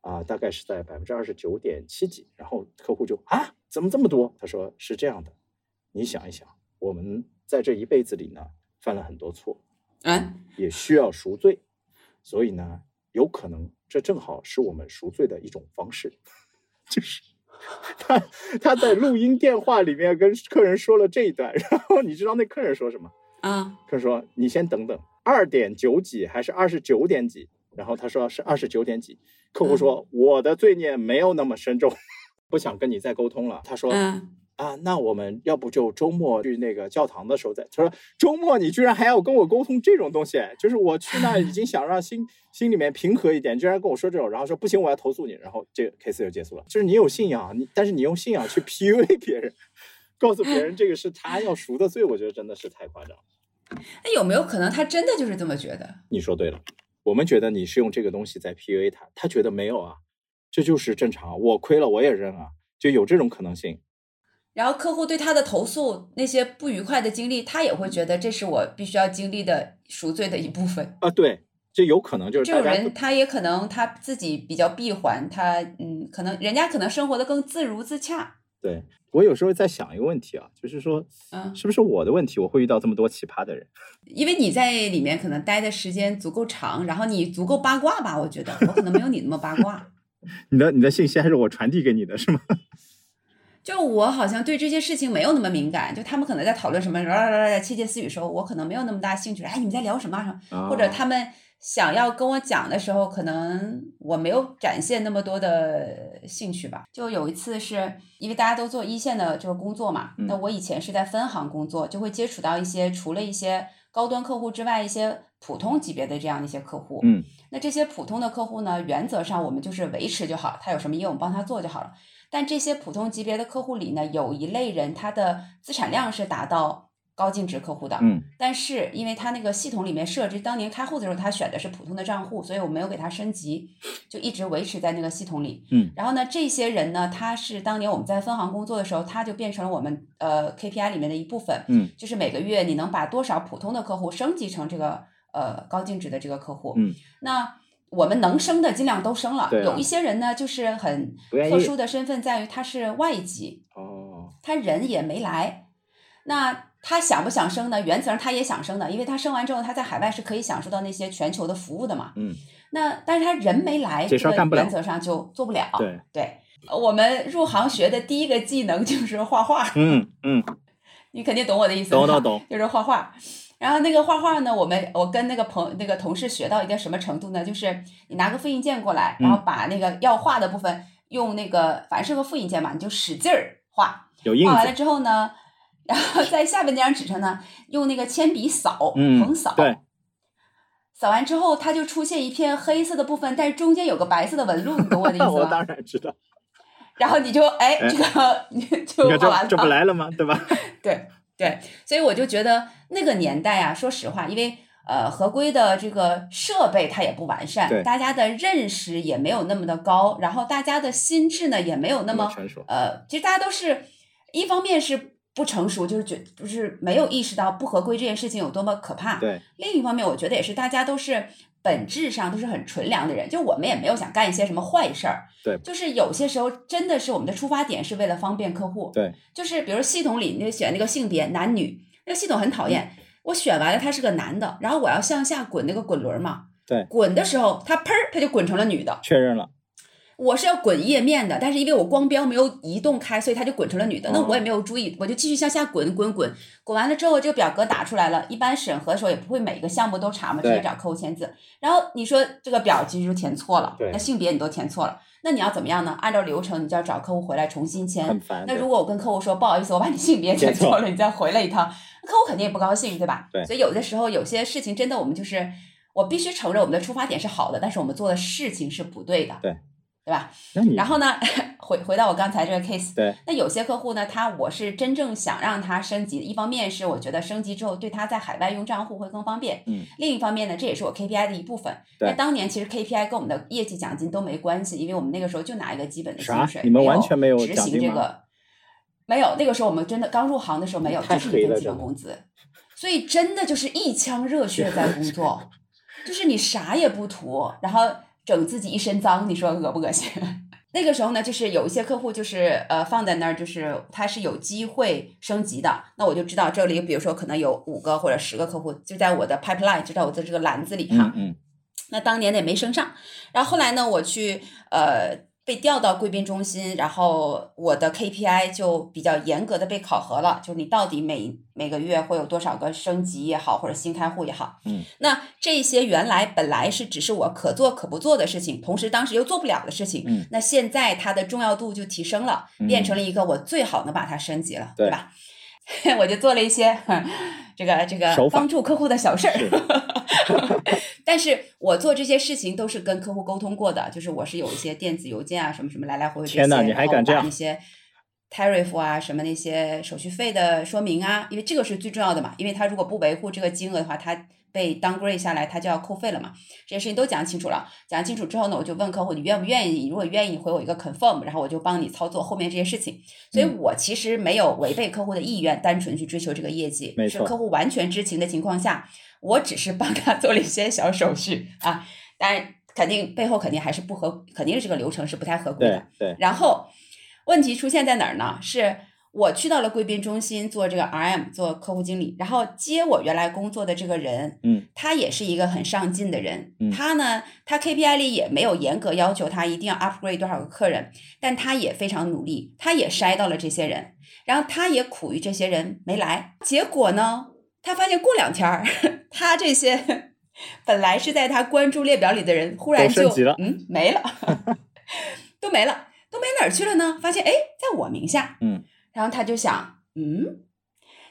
啊，大概是在百分之二十九点七几。然后客户就啊，怎么这么多？他说是这样的，你想一想，我们在这一辈子里呢，犯了很多错，啊，也需要赎罪，所以呢，有可能这正好是我们赎罪的一种方式，[LAUGHS] 就是他他在录音电话里面跟客人说了这一段，然后你知道那客人说什么？啊，客人说你先等等，二点九几还是二十九点几？然后他说是二十九点几，客户说、我的罪孽没有那么深重，[LAUGHS] 不想跟你再沟通了。他说、嗯啊，那我们要不就周末去那个教堂的时候再。他说周末你居然还要跟我沟通这种东西，就是我去那已经想让心心里面平和一点，居然跟我说这种，然后说不行，我要投诉你，然后这个 case 就结束了。就是你有信仰，你但是你用信仰去 [LAUGHS] PUA 别人，告诉别人这个是他要赎的罪，我觉得真的是太夸张。[LAUGHS] 那有没有可能他真的就是这么觉得？你说对了，我们觉得你是用这个东西在 PUA 他，他觉得没有啊，这就是正常，我亏了我也认啊，就有这种可能性。然后客户对他的投诉那些不愉快的经历，他也会觉得这是我必须要经历的赎罪的一部分啊。对，这有可能就是这种人，他也可能他自己比较闭环，他嗯，可能人家可能生活的更自如自洽。对我有时候在想一个问题啊，就是说，嗯，是不是我的问题，我会遇到这么多奇葩的人？[LAUGHS] 因为你在里面可能待的时间足够长，然后你足够八卦吧？我觉得我可能没有你那么八卦。[LAUGHS] 你的你的信息还是我传递给你的，是吗？就我好像对这些事情没有那么敏感，就他们可能在讨论什么窃窃私语时候，我可能没有那么大兴趣。哎，你们在聊什么？或者他们想要跟我讲的时候，可能我没有展现那么多的兴趣吧。就有一次是因为大家都做一线的这个工作嘛，那我以前是在分行工作，就会接触到一些除了一些高端客户之外，一些普通级别的这样的一些客户。嗯，那这些普通的客户呢，原则上我们就是维持就好，他有什么业务帮他做就好了。但这些普通级别的客户里呢，有一类人，他的资产量是达到高净值客户的。嗯。但是因为他那个系统里面设置，当年开户的时候他选的是普通的账户，所以我没有给他升级，就一直维持在那个系统里。嗯。然后呢，这些人呢，他是当年我们在分行工作的时候，他就变成了我们呃 KPI 里面的一部分。嗯。就是每个月你能把多少普通的客户升级成这个呃高净值的这个客户。嗯。那。我们能生的尽量都生了，有一些人呢，就是很特殊的身份，在于他是外籍，哦，他人也没来，那他想不想生呢？原则上他也想生的，因为他生完之后，他在海外是可以享受到那些全球的服务的嘛。嗯，那但是他人没来，这事干不了，原则上就做不了。对对，我们入行学的第一个技能就是画画。嗯嗯，[LAUGHS] 你肯定懂我的意思，懂懂懂，就是画画。然后那个画画呢，我们我跟那个朋那个同事学到一个什么程度呢？就是你拿个复印件过来，然后把那个要画的部分用那个反正是个复印件嘛，你就使劲儿画，画完了之后呢，[LAUGHS] 然后在下面那张纸上呢，用那个铅笔扫，横扫，对，扫完之后它就出现一片黑色的部分，但是中间有个白色的纹路，你懂我的意思吗？[LAUGHS] 我当然知道。然后你就哎，这个 [LAUGHS] 你就画完了，这不来了吗？对吧？对。对，所以我就觉得那个年代啊，说实话，因为呃合规的这个设备它也不完善，大家的认识也没有那么的高，然后大家的心智呢也没有那么呃，其实大家都是一方面是不成熟，就是觉就是没有意识到不合规这件事情有多么可怕。对，另一方面我觉得也是大家都是本质上都是很纯良的人，就我们也没有想干一些什么坏事儿。对，就是有些时候真的是我们的出发点是为了方便客户。对，就是比如系统里那选那个性别男女，那个系统很讨厌。我选完了他是个男的，然后我要向下滚那个滚轮嘛。对，滚的时候他砰他就滚成了女的。确认了。我是要滚页面的，但是因为我光标没有移动开，所以它就滚成了女的。那我也没有注意，我就继续向下滚滚滚。滚完了之后，这个表格打出来了。一般审核的时候也不会每个项目都查嘛，直接找客户签字。然后你说这个表其实就填错了，那性别你都填错了。那你要怎么样呢？按照流程，你就要找客户回来重新签。那如果我跟客户说不好意思，我把你性别 [LAUGHS] 填错了，你再回来一趟，客户肯定也不高兴，对吧？对。所以有的时候有些事情真的，我们就是我必须承认我们的出发点是好的，但是我们做的事情是不对的。对。对吧？然后呢，[LAUGHS] 回回到我刚才这个 case。对。那有些客户呢，他我是真正想让他升级，一方面是我觉得升级之后对他在海外用账户会更方便。嗯。另一方面呢，这也是我 KPI 的一部分。那当年其实 KPI 跟我们的业绩奖金都没关系，因为我们那个时候就拿一个基本的薪水，你们完全没有执行这个。没有，那个时候我们真的刚入行的时候没有，就是一份基本工资。所以真的就是一腔热血在工作，就是你啥也不图，然后整自己一身脏，你说恶不恶心？[LAUGHS] 那个时候呢，就是有一些客户就是呃放在那儿，就是他是有机会升级的。那我就知道这里，比如说可能有五个或者十个客户就在我的 pipeline，就在我的这个篮子里哈。嗯。那当年也没升上，然后后来呢，我去呃被调到贵宾中心，然后我的 KPI 就比较严格的被考核了，就是你到底每每个月会有多少个升级也好，或者新开户也好，嗯，那这些原来本来是只是我可做可不做的事情，同时当时又做不了的事情，嗯那现在它的重要度就提升了，嗯变成了一个我最好能把它升级了，对吧？[LAUGHS] 我就做了一些哼 [LAUGHS] 这个这个帮助客户的小事儿，[LAUGHS] 但是我做这些事情都是跟客户沟通过的，就是我是有一些电子邮件啊，什么什么来来回回这些，天哪你还然后敢这样把那些 tariff 啊，什么那些手续费的说明啊，因为这个是最重要的嘛，因为他如果不维护这个金额的话，他被 downgrade 下来，他就要扣费了嘛。这些事情都讲清楚了，讲清楚之后呢，我就问客户你愿不愿意，如果愿意回我一个 confirm，然后我就帮你操作后面这些事情。所以嗯我其实没有违背客户的意愿，单纯去追求这个业绩，是客户完全知情的情况下，我只是帮他做了一些小手续啊，当然肯定背后肯定还是不合，肯定是这个流程是不太合规的对。对，然后问题出现在哪儿呢？是我去到了贵宾中心做这个 RM，做客户经理，然后接我原来工作的这个人，嗯，他也是一个很上进的人，嗯。他呢，他 KPI 里也没有严格要求他一定要 upgrade 多少个客人，但他也非常努力，他也筛到了这些人，然后他也苦于这些人没来，结果呢，他发现过两天儿，[LAUGHS] 他这些 [LAUGHS] 本来是在他关注列表里的人，忽然就嗯没了，[LAUGHS] 都没了，都没哪儿去了呢？发现哎，在我名下，嗯，然后他就想，嗯。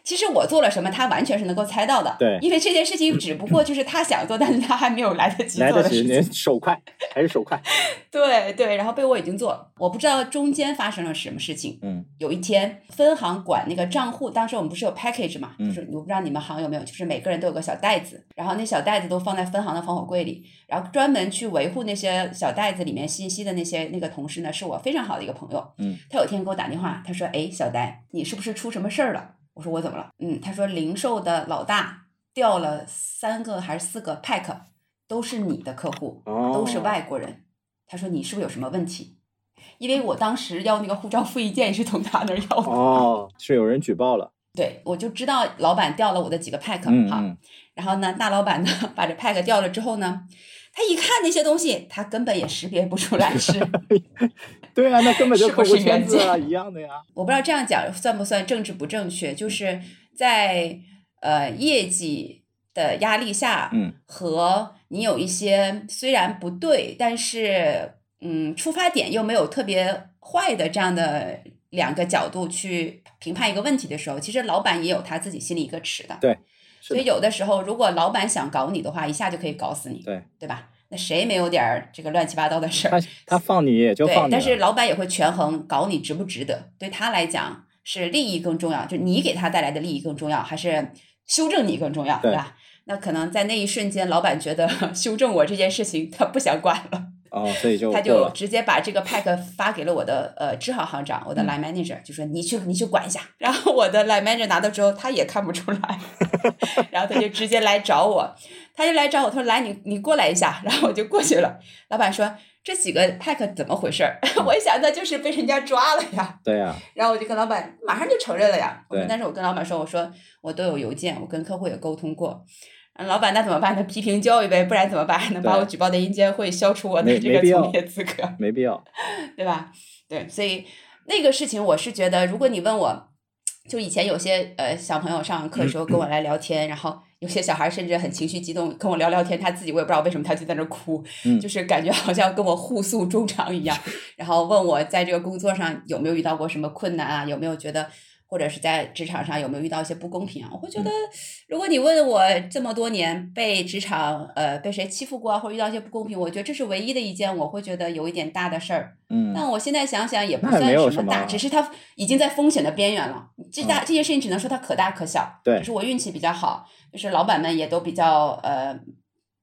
其实我做了什么，他完全是能够猜到的。对因为这件事情只不过就是他想做，但是他还没有来得及来得及，做的事情。您手快还是手快？[LAUGHS] 对对，然后被我已经做了，我不知道中间发生了什么事情。嗯有一天，分行管那个账户，当时我们不是有 package 嘛，嗯就是我不知道你们行有没有，就是每个人都有个小袋子，然后那小袋子都放在分行的防火柜里，然后专门去维护那些小袋子里面信息的那些那个同事呢，是我非常好的一个朋友。嗯，他有一天给我打电话，他说：“哎，小呆，你是不是出什么事儿了？”我说：“我怎么了？”嗯，他说：“零售的老大调了三个还是四个 pack，都是你的客户，哦都是外国人。”他说：“你是不是有什么问题？”因为我当时要那个护照复印件也是从他那儿要的。哦，是有人举报了。对，我就知道老板调了我的几个 pack 哈，然后呢，大老板呢把这 pack 调了之后呢，他一看那些东西，他根本也识别不出来是，[LAUGHS] 对啊，那根本就不是原签字啊，件一样的呀。[LAUGHS] 我不知道这样讲算不算政治不正确，就是在呃业绩的压力下，嗯，和你有一些虽然不对，但是嗯出发点又没有特别坏的这样的两个角度去评判一个问题的时候，其实老板也有他自己心里一个尺的。对所以有的时候，如果老板想搞你的话，一下就可以搞死你，对，对吧？那谁没有点儿这个乱七八糟的事儿他？他放你也就放但是老板也会权衡搞你值不值得，对他来讲是利益更重要，就你给他带来的利益更重要，还是修正你更重要，对对吧？那可能在那一瞬间，老板觉得 [LAUGHS] 修正我这件事情他不想管了，哦，所以就他。就直接把这个 pack 发给了我的呃支行行长，我的嗯 line manager，、就说你去你去管一下。然后我的 line manager 拿到之后，他也看不出来，[LAUGHS] 然后他就直接来找我，他就来找我，他说来你你过来一下，然后我就过去了。老板说这几个 pack 怎么回事儿？[LAUGHS] 我一想那就是被人家抓了呀。对呀，然后我就跟老板马上就承认了呀。我说对但是我跟老板说，我说我都有邮件，我跟客户也沟通过。嗯老板，那怎么办？那批评教育呗，不然怎么办？能把我举报的阴监会消除我的这个从业资格。没必要。对吧？对，所以那个事情我是觉得，如果你问我，就以前有些呃小朋友上课的时候跟我来聊天，然后有些小孩甚至很情绪激动跟我聊聊天，他自己我也不知道为什么他就在那哭，嗯就是感觉好像跟我互诉衷肠一样，然后问我在这个工作上有没有遇到过什么困难啊，有没有觉得。或者是在职场上有没有遇到一些不公平啊？我会觉得，如果你问我这么多年被职场呃被谁欺负过啊，或者遇到一些不公平，我觉得这是唯一的一件我会觉得有一点大的事儿。嗯，但我现在想想也不算什么什么大，只是它已经在风险的边缘了。这大、这件事情只能说它可大可小。对就是我运气比较好，就是老板们也都比较呃，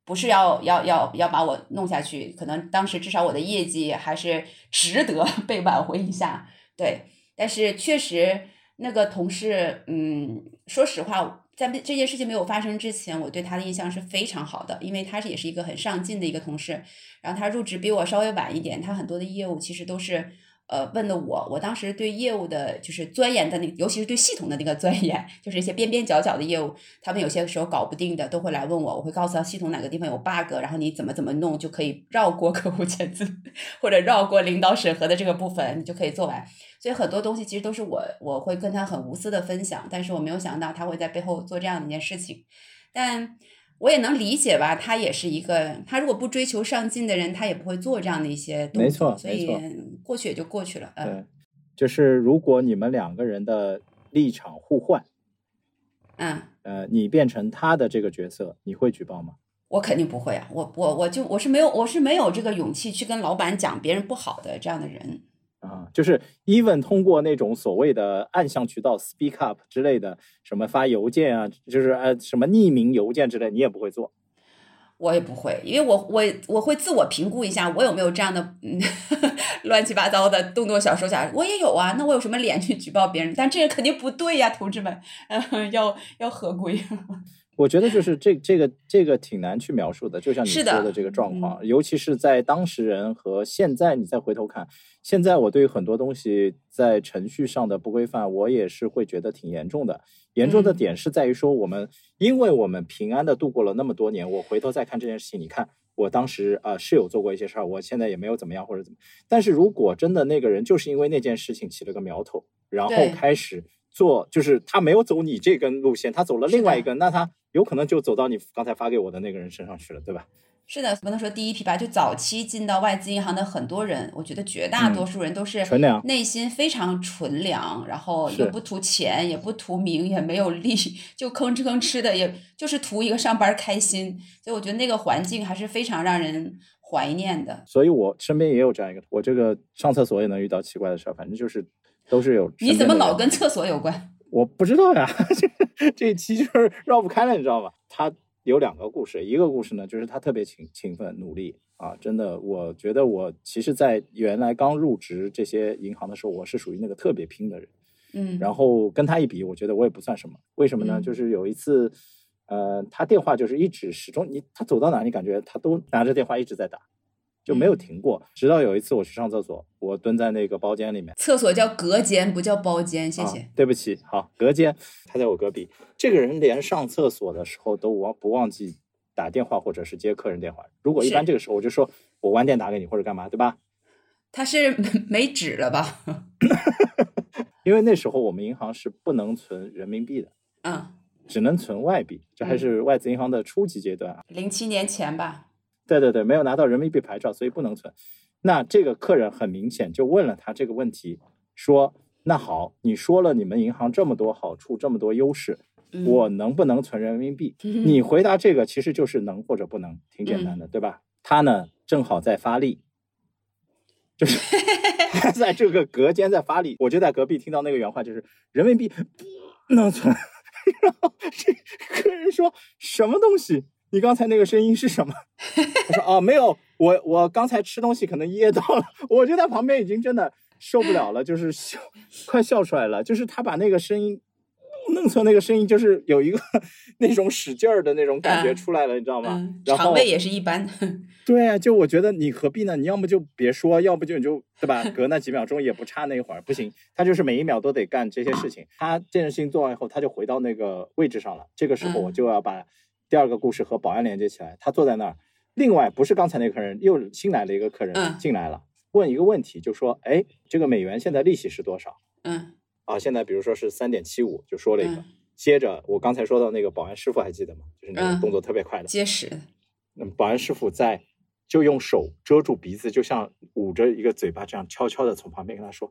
不是要要要要把我弄下去，可能当时至少我的业绩还是值得 [LAUGHS] 被挽回一下。对，但是确实那个同事，嗯，说实话。在这件事情没有发生之前，我对他的印象是非常好的，因为他是也是一个很上进的一个同事，然后他入职比我稍微晚一点，他很多的业务其实都是呃问的我，我当时对业务的就是钻研的那，尤其是对系统的那个钻研，就是一些边边角角的业务，他们有些时候搞不定的，都会来问我，我会告诉他系统哪个地方有 bug，然后你怎么怎么弄就可以绕过客户签字，[LAUGHS] 或者绕过领导审核的这个部分，你就可以做完。所以很多东西其实都是我我会跟他很无私的分享，但是我没有想到他会在背后做这样的一件事情，但。我也能理解吧，他也是一个，他如果不追求上进的人，他也不会做这样的一些没错。所以过去也就过去了。嗯，就是如果你们两个人的立场互换，嗯，呃，你变成他的这个角色，你会举报吗？我肯定不会啊，我我我就我是没有我是没有这个勇气去跟老板讲别人不好的这样的人。啊，就是 even 通过那种所谓的暗箱渠道 speak up 之类的，什么发邮件啊，就是呃什么匿名邮件之类，你也不会做。我也不会，因为我我我会自我评估一下，我有没有这样的嗯 [LAUGHS] 乱七八糟的动作小手脚，我也有啊，那我有什么脸去举报别人？但这个肯定不对呀，同志们，嗯，要要合规。我觉得就是这这个这个挺难去描述的，就像你说的这个状况，尤其是在当事人和现在你再回头看，现在我对于很多东西在程序上的不规范，我也是会觉得挺严重的。严重的点是在于说，我们因为我们平安的度过了那么多年，我回头再看这件事情，你看我当时啊是有做过一些事儿，我现在也没有怎么样或者怎么，但是如果真的那个人就是因为那件事情起了个苗头，然后开始。做就是他没有走你这根路线，他走了另外一根，那他有可能就走到你刚才发给我的那个人身上去了，对吧？是的，不能说第一批吧，就早期进到外资银行的很多人，我觉得绝大多数人都是纯良，内心非常纯良，然后也不图钱，也不图名，也没有利，[LAUGHS] 就吭哧吭哧的，也就是图一个上班开心。所以我觉得那个环境还是非常让人怀念的。所以我身边也有这样一个，我这个上厕所也能遇到奇怪的事儿，反正就是。都是有，你怎么老跟厕所有关？我不知道呀，[LAUGHS] 这一期就是绕不开了，你知道吗？他有两个故事，一个故事呢，就是他特别勤勤奋努力啊，真的，我觉得我其实，在原来刚入职这些银行的时候，我是属于那个特别拼的人，嗯，然后跟他一比，我觉得我也不算什么，为什么呢？就是有一次，呃，他电话就是一直始终，你他走到哪，你感觉他都拿着电话一直在打。就没有停过，直到有一次我去上厕所，我蹲在那个包间里面。厕所叫隔间，不叫包间，谢谢。对不起，好，隔间，他在我隔壁。这个人连上厕所的时候都忘不忘记打电话或者是接客人电话。如果一般这个时候我就说我晚点打给你或者干嘛，对吧？[LAUGHS] 他是没纸了吧？[LAUGHS] 因为那时候我们银行是不能存人民币的，嗯，只能存外币，这还是外资银行的初级阶段啊。零七年前吧。对对对，没有拿到人民币牌照，所以不能存。那这个客人很明显就问了他这个问题，说：“那好，你说了你们银行这么多好处，这么多优势，我能不能存人民币？” [LAUGHS] 你回答这个其实就是能或者不能，挺简单的，对吧？他呢正好在发力，就是他 [LAUGHS] 在这个隔间在发力，我就在隔壁听到那个原话，就是人民币不能存。[LAUGHS] 然后这客人说什么东西？你刚才那个声音是什么？我说：“哦，没有，我我刚才吃东西可能噎到了，我就在旁边已经真的受不了了，就是笑，快笑出来了。就是他把那个声音弄错，那个声音就是有一个那种使劲儿的那种感觉出来了，你知道吗？肠胃也是一般。[LAUGHS] 对啊，就我觉得你何必呢？你要么就别说，要不就你就对吧？隔那几秒钟也不差那一会儿，不行，他就是每一秒都得干这些事情。他这件事情做完以后，他就回到那个位置上了。这个时候我就要把。第二个故事和保安连接起来，他坐在那儿。另外，不是刚才那个客人，又新来了一个客人进来了，问一个问题，就说：“哎，这个美元现在利息是多少？”嗯，啊，现在比如说是三点七五，就说了一个。接着，我刚才说到那个保安师傅还记得吗？就是那个动作特别快的，结实。那么保安师傅在就用手遮住鼻子，就像捂着一个嘴巴这样悄悄的从旁边跟他说：“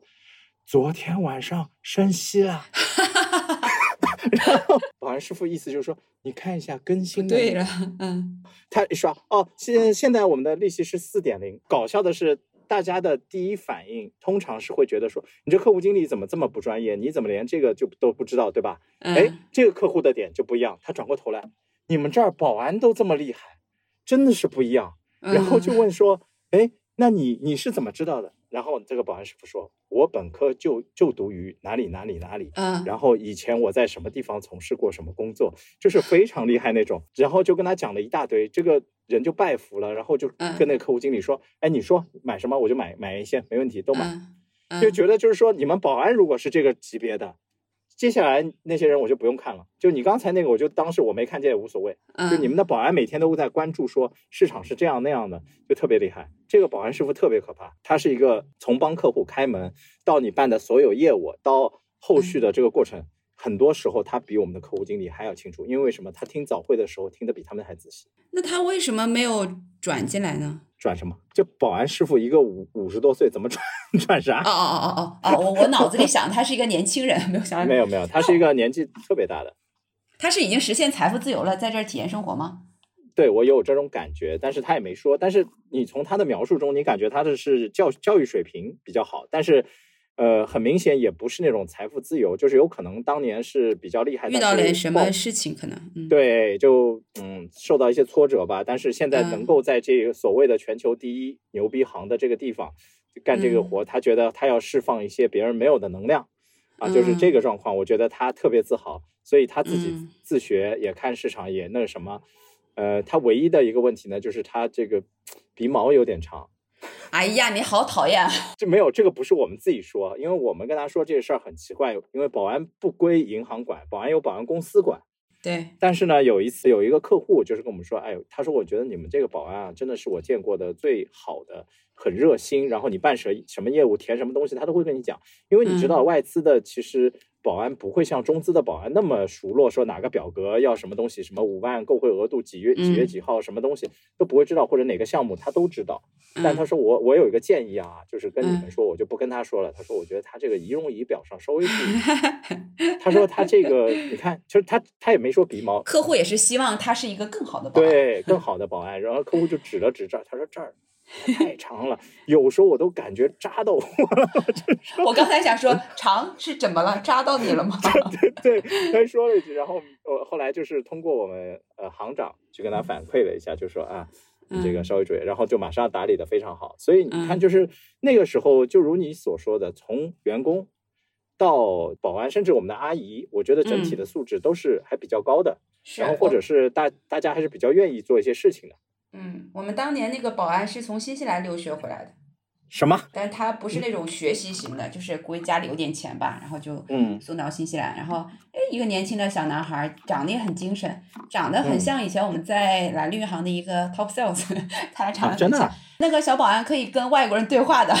昨天晚上升息了。” [LAUGHS] 然后保安师傅意思就是说，你看一下更新的。对了，嗯，他一刷，哦，现现在我们的利息是四点零。搞笑的是，大家的第一反应通常是会觉得说，你这客户经理怎么这么不专业？你怎么连这个就都不知道，对吧？哎，这个客户的点就不一样，他转过头来，你们这儿保安都这么厉害，真的是不一样。然后就问说，哎，那你你是怎么知道的？然后这个保安师傅说：“我本科就就读于哪里哪里哪里，嗯，然后以前我在什么地方从事过什么工作，就是非常厉害那种。然后就跟他讲了一大堆，这个人就拜服了，然后就跟那个客户经理说：‘哎，你说买什么我就买买一些，没问题，都买。’就嗯觉得就是说，你们保安如果是这个级别的，接下来那些人我就不用看了。就你刚才那个，我就当是我没看见也无所谓。嗯，就你们的保安每天都在关注说市场是这样那样的，就特别厉害。这个保安师傅特别可怕，他是一个从帮客户开门到你办的所有业务到后续的这个过程，很多时候他比我们的客户经理还要清楚。因为为什么？他听早会的时候听得比他们还仔细。那他为什么没有转进来呢？转什么？就保安师傅一个五五十多岁，怎么转 [LAUGHS] 转啥？哦哦哦哦哦哦，我我脑子里想他是一个年轻人，没有想到没有没有，他是一个年纪特别大的。[LAUGHS] 他是已经实现财富自由了，在这儿体验生活吗？对我有这种感觉，但是他也没说。但是你从他的描述中，你感觉他的是教教育水平比较好，但是呃，很明显也不是那种财富自由，就是有可能当年是比较厉害，遇到了什报么事情可能？嗯，对，就嗯受到一些挫折吧。但是现在嗯能够在这个所谓的全球第一牛逼行的这个地方干这个嗯活，他觉得他要释放一些别人没有的能量啊，就是嗯这个状况，我觉得他特别自豪，所以他自己嗯自学也看市场也那个什么。呃，他唯一的一个问题呢，就是他这个鼻毛有点长。哎呀，你好讨厌！这没有，这个不是我们自己说，因为我们跟他说这个事儿很奇怪，因为保安不归银行管，保安由保安公司管。对，但是呢，有一次有一个客户就是跟我们说，哎，他说我觉得你们这个保安啊，真的是我见过的最好的，很热心，然后你办什什么业务填什么东西，他都会跟你讲，因为你知道嗯外资的其实保安不会像中资的保安那么熟络，说哪个表格要什么东西，什么五万购汇额度几月几月嗯几号什么东西都不会知道，或者哪个项目他都知道。但他嗯说我我有一个建议啊，就是跟你们嗯说，我就不跟他说了。他说我觉得他这个仪容仪表上稍微注意。[LAUGHS] 他说他这个你看，就是他他也没说鼻毛，客户也是希望他是一个更好的保安。对更好的保安，然后客户就指了指这儿，他说这儿太长了，有时候我都感觉扎到我了。[LAUGHS] 我刚才想说长是怎么了？扎到你了吗？[LAUGHS] 对对，他说了一句，然后我后来就是通过我们呃行长去跟他反馈了一下，就说啊。你这个嗯稍微注意，然后就马上打理的非常好。所以你看，嗯就是那个时候，就如你所说的，从员工到保安，甚至我们的阿姨，我觉得整体嗯的素质都是还比较高的。是然后或者是大大家还是比较愿意做一些事情的。嗯，我们当年那个保安是从新西兰留学回来的，什么？但他不是那种学习型的，就是估计家里有点钱吧，然后就嗯送到新西兰，然后哎，一个年轻的小男孩，长得也很精神，长得很嗯像以前我们在蓝绿银行的一个 top sales，[LAUGHS] 他俩长得。真的啊那个小保安可以跟外国人对话的。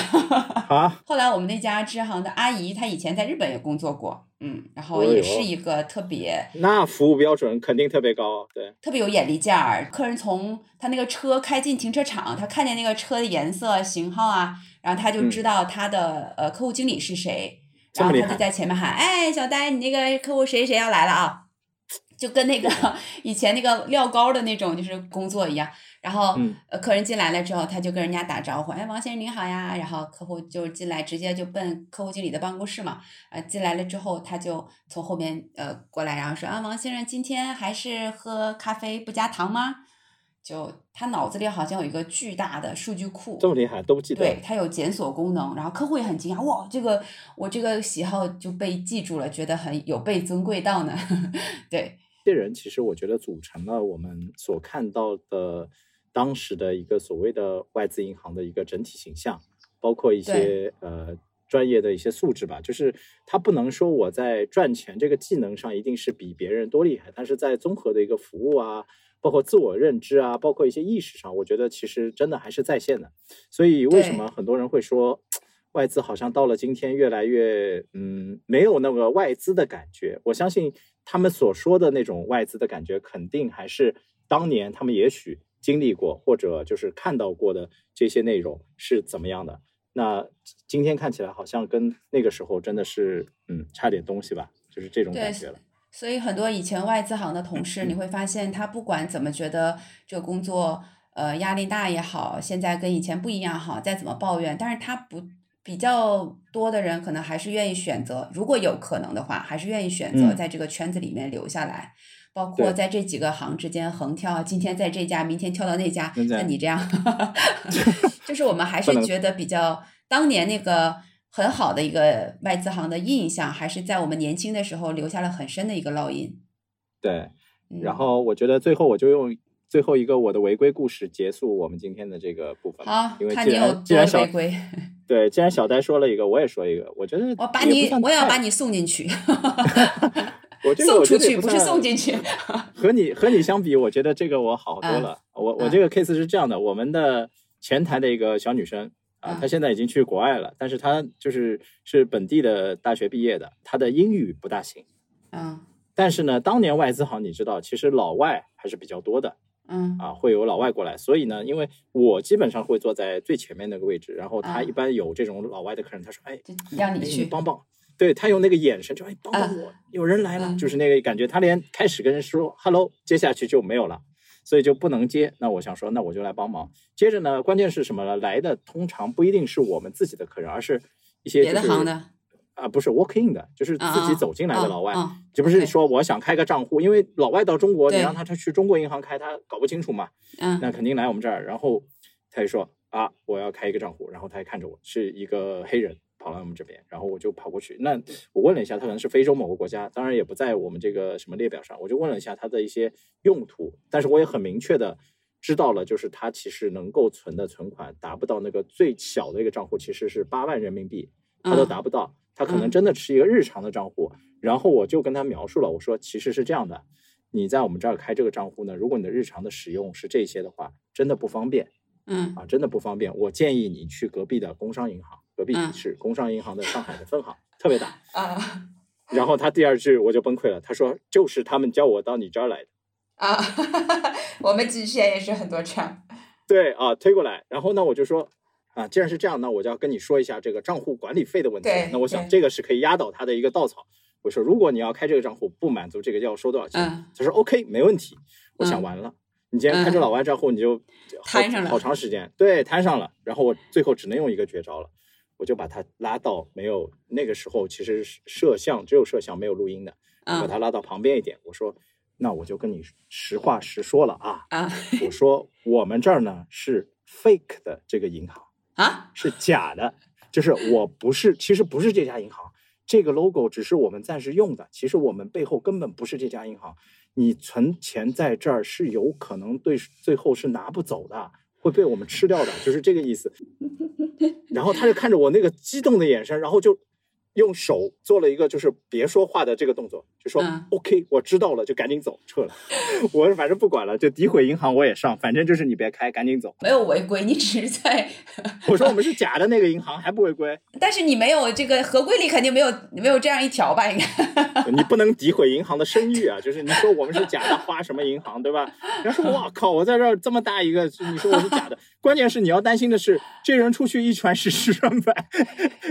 啊，[LAUGHS] 后来我们那家支行的阿姨，她以前在日本也工作过，嗯，然后也是一个特别那服务标准肯定特别高。对，特别有眼力见儿。客人从他那个车开进停车场，他看见那个车的颜色、型号啊，然后他就嗯知道他的、呃客户经理是谁，然后他就在前面喊：“哎，小呆，你那个客户谁谁要来了啊？”就跟那个 [LAUGHS] 以前那个撂高的那种就是工作一样。然后客人进来了之后，他就跟人家打招呼：“哎，王先生您好呀。”然后客户就进来，直接就奔客户经理的办公室嘛。呃，进来了之后，他就从后面呃过来，然后说：“啊，王先生，今天还是喝咖啡不加糖吗？”就他脑子里好像有一个巨大的数据库，这么厉害都记得。对，他有检索功能，然后客户也很惊讶，哇，这个我这个喜好就被记住了，觉得很有被尊贵到呢。[LAUGHS] 对，这些人其实我觉得组成了我们所看到的当时的一个所谓的外资银行的一个整体形象，包括一些呃专业的一些素质吧。就是他不能说我在赚钱这个技能上一定是比别人多厉害，但是在综合的一个服务啊。包括自我认知啊，包括一些意识上，我觉得其实真的还是在线的。所以为什么很多人会说外资好像到了今天越来越嗯没有那个外资的感觉？我相信他们所说的那种外资的感觉，肯定还是当年他们也许经历过或者就是看到过的这些内容是怎么样的。那今天看起来好像跟那个时候真的是嗯差点东西吧，就是这种感觉了。所以很多以前外资行的同嗯事，你会发现他不管怎么觉得这个工作呃压力大也好，现在跟以前不一样好，再怎么抱怨，但是他不比较多的人可能还是愿意选择，如果有可能的话，还是愿意选择嗯在这个圈子里面留下来。包括在这几个行之间横跳，今天在这家，明天跳到那家，像你这样，[LAUGHS] 就是我们还是觉得比较当年那个很好的一个外资行的印象，还是在我们年轻的时候留下了很深的一个烙印。对，嗯、然后我觉得最后我就用最后一个我的违规故事结束我们今天的这个部分吧。好因为既看你有多然既然小违规。[LAUGHS] 对，既然小呆说了一个，我也说一个。我觉得我把你，我要把你送进去。[LAUGHS] 我这个送出去不是送进去。[LAUGHS] 和你和你相比，我觉得这个我好多了。我我这个 case 是这样的，我们的前台的一个小女生啊，她现在已经去国外了，但是她就是是本地的大学毕业的，她的英语不大行。嗯。但是呢，当年外资行你知道，其实老外还是比较多的。嗯。啊，会有老外过来，所以呢，因为我基本上会坐在最前面那个位置，然后他一般有这种老外的客人，他说：“哎，让你去帮帮。”对他用那个眼神就哎帮帮我，有人来了，就是那个感觉。他连开始跟人说 “hello”，接下去就没有了，所以就不能接。那我想说，那我就来帮忙。接着呢，关键是什么呢？来的通常不一定是我们自己的客人，而是一些别的行的。啊，不是 walk in 的，就是自己走进来的老外，就不是说我想开个账户，因为老外到中国，你让他他去中国银行开，他搞不清楚嘛。嗯，那肯定来我们这儿，然后他就说啊，我要开一个账户，然后他还看着我是一个黑人跑来我们这边，然后我就跑过去。那我问了一下，他可能是非洲某个国家，当然也不在我们这个什么列表上，我就问了一下他的一些用途，但是我也很明确的知道了，就是他其实能够存的存款达不到那个最小的一个账户，其实是八万人民币，他都达不到。他可能真的是一个日常的账户，然后我就跟他描述了，我说其实是这样的，你在我们这儿开这个账户呢，如果你的日常的使用是这些的话，真的不方便，嗯，啊，真的不方便。我建议你去隔壁的工商银行，隔壁是工商银行的上海的分行，特别大啊。然后他第二句我就崩溃了，他说就是他们叫我到你这儿来的啊，[LAUGHS] 我们之前也是很多这样，对啊，推过来，然后呢我就说。啊，既然是这样，那我就要跟你说一下这个账户管理费的问题。那我想这个是可以压倒他的一个稻草。我说，如果你要开这个账户不满足这个，要收多少钱？他说 OK，没问题。我想完了，你既然开这老外账户，你就摊上了好长时间，对，摊上了。然后我最后只能用一个绝招了，我就把他拉到没有那个时候其实摄像只有摄像没有录音的，把他拉到旁边一点。我说，那我就跟你实话实说了啊。啊，我说我们这儿呢是 fake 的这个银行。啊，是假的，就是我不是，其实不是这家银行，这个 logo 只是我们暂时用的，其实我们背后根本不是这家银行，你存钱在这儿是有可能对最后是拿不走的，会被我们吃掉的，就是这个意思。[LAUGHS] 然后他就看着我那个激动的眼神，然后就。用手做了一个就是别说话的这个动作，就说 OK，我知道了，就赶紧走，撤了。[LAUGHS] 我反正不管了，就诋毁银行我也上，反正就是你别开，赶紧走。没有违规，你只是在。[LAUGHS] 我说我们是假的那个银行还不违规，但是你没有这个合规里肯定没有没有这样一条吧？应该。[LAUGHS] 你不能诋毁银行的声誉啊！就是你说我们是假的花什么银行对吧？然后说哇靠，我在这儿这么大一个，你说我是假的。关键是你要担心的是，这人出去一传十十传百，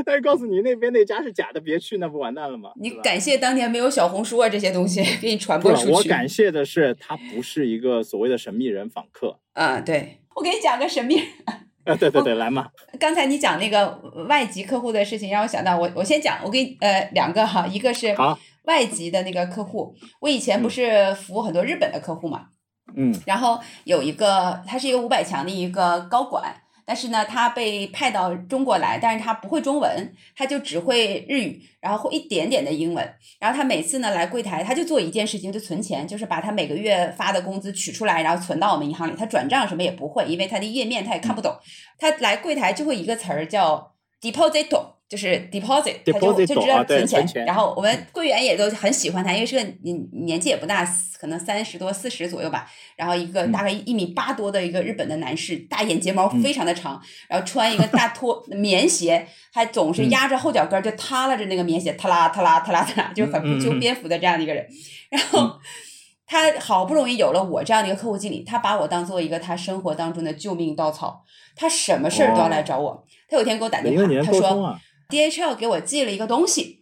但是告诉你那边那家是。假的别去，那不完蛋了吗？你感谢当年没有小红书啊这些东西 [LAUGHS] 给你传播出去。我感谢的是他不是一个所谓的神秘人访客。啊，对，我给你讲个神秘人。[LAUGHS] 啊，对对对，来嘛。刚才你讲那个外籍客户的事情，让我想到我我先讲，我给你呃两个哈，一个是外籍的那个客户，我以前不是服务很多日本的客户嘛，嗯，然后有一个他是一个五百强的一个高管。但是呢，他被派到中国来，但是他不会中文，他就只会日语，然后会一点点的英文。然后他每次呢来柜台，他就做一件事情，就存钱，就是把他每个月发的工资取出来，然后存到我们银行里。他转账什么也不会，因为他的页面他也看不懂。他来柜台就会一个词儿叫 deposit。就是 deposit，他就就知道存钱，然后我们柜员也都很喜欢他，因为是个年年纪也不大，可能三十多四十左右吧。然后一个大概一米八多的一个日本的男士，大眼睫毛非常的长，然后穿一个大拖棉鞋，还总是压着后脚跟就塌拉着那个棉鞋，塌啦塌啦塌啦塌啦，就很不修边幅的这样的一个人。然后他好不容易有了我这样的一个客户经理，他把我当做一个他生活当中的救命稻草，他什么事儿都要来找我。他有天给我打电话，他说。DHL 给我寄了一个东西，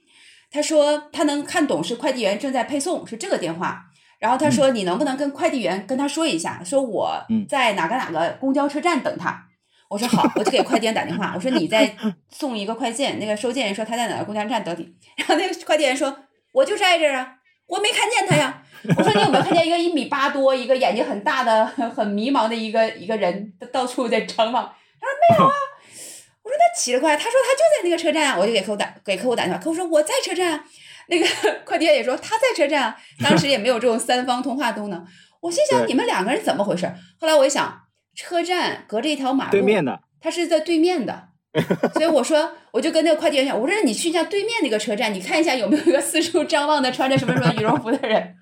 他说他能看懂是快递员正在配送，是这个电话。然后他说你能不能跟快递员跟他说一下，说我在哪个哪个公交车站等他。我说好，我就给快递员打电话，我说你在送一个快件，那个收件人说他在哪个公交站等你。然后那个快递员说我就是挨这儿啊，我没看见他呀。我说你有没有看见一个一米八多、一个眼睛很大的、很迷茫的一个一个人到处在张望？他说没有啊。我说那奇了怪，他说他就在那个车站，我就给客户打给客户打电话，客户说我在车站，那个 [LAUGHS] 快递员也说他在车站，当时也没有这种三方通话功能，我心想你们两个人怎么回事？后来我一想，车站隔着一条马路，对面的，他是在对面的，[LAUGHS] 所以我说，我就跟那个快递员讲，我说你去一下对面那个车站，你看一下有没有一个四处张望的穿着什么什么羽绒服的人。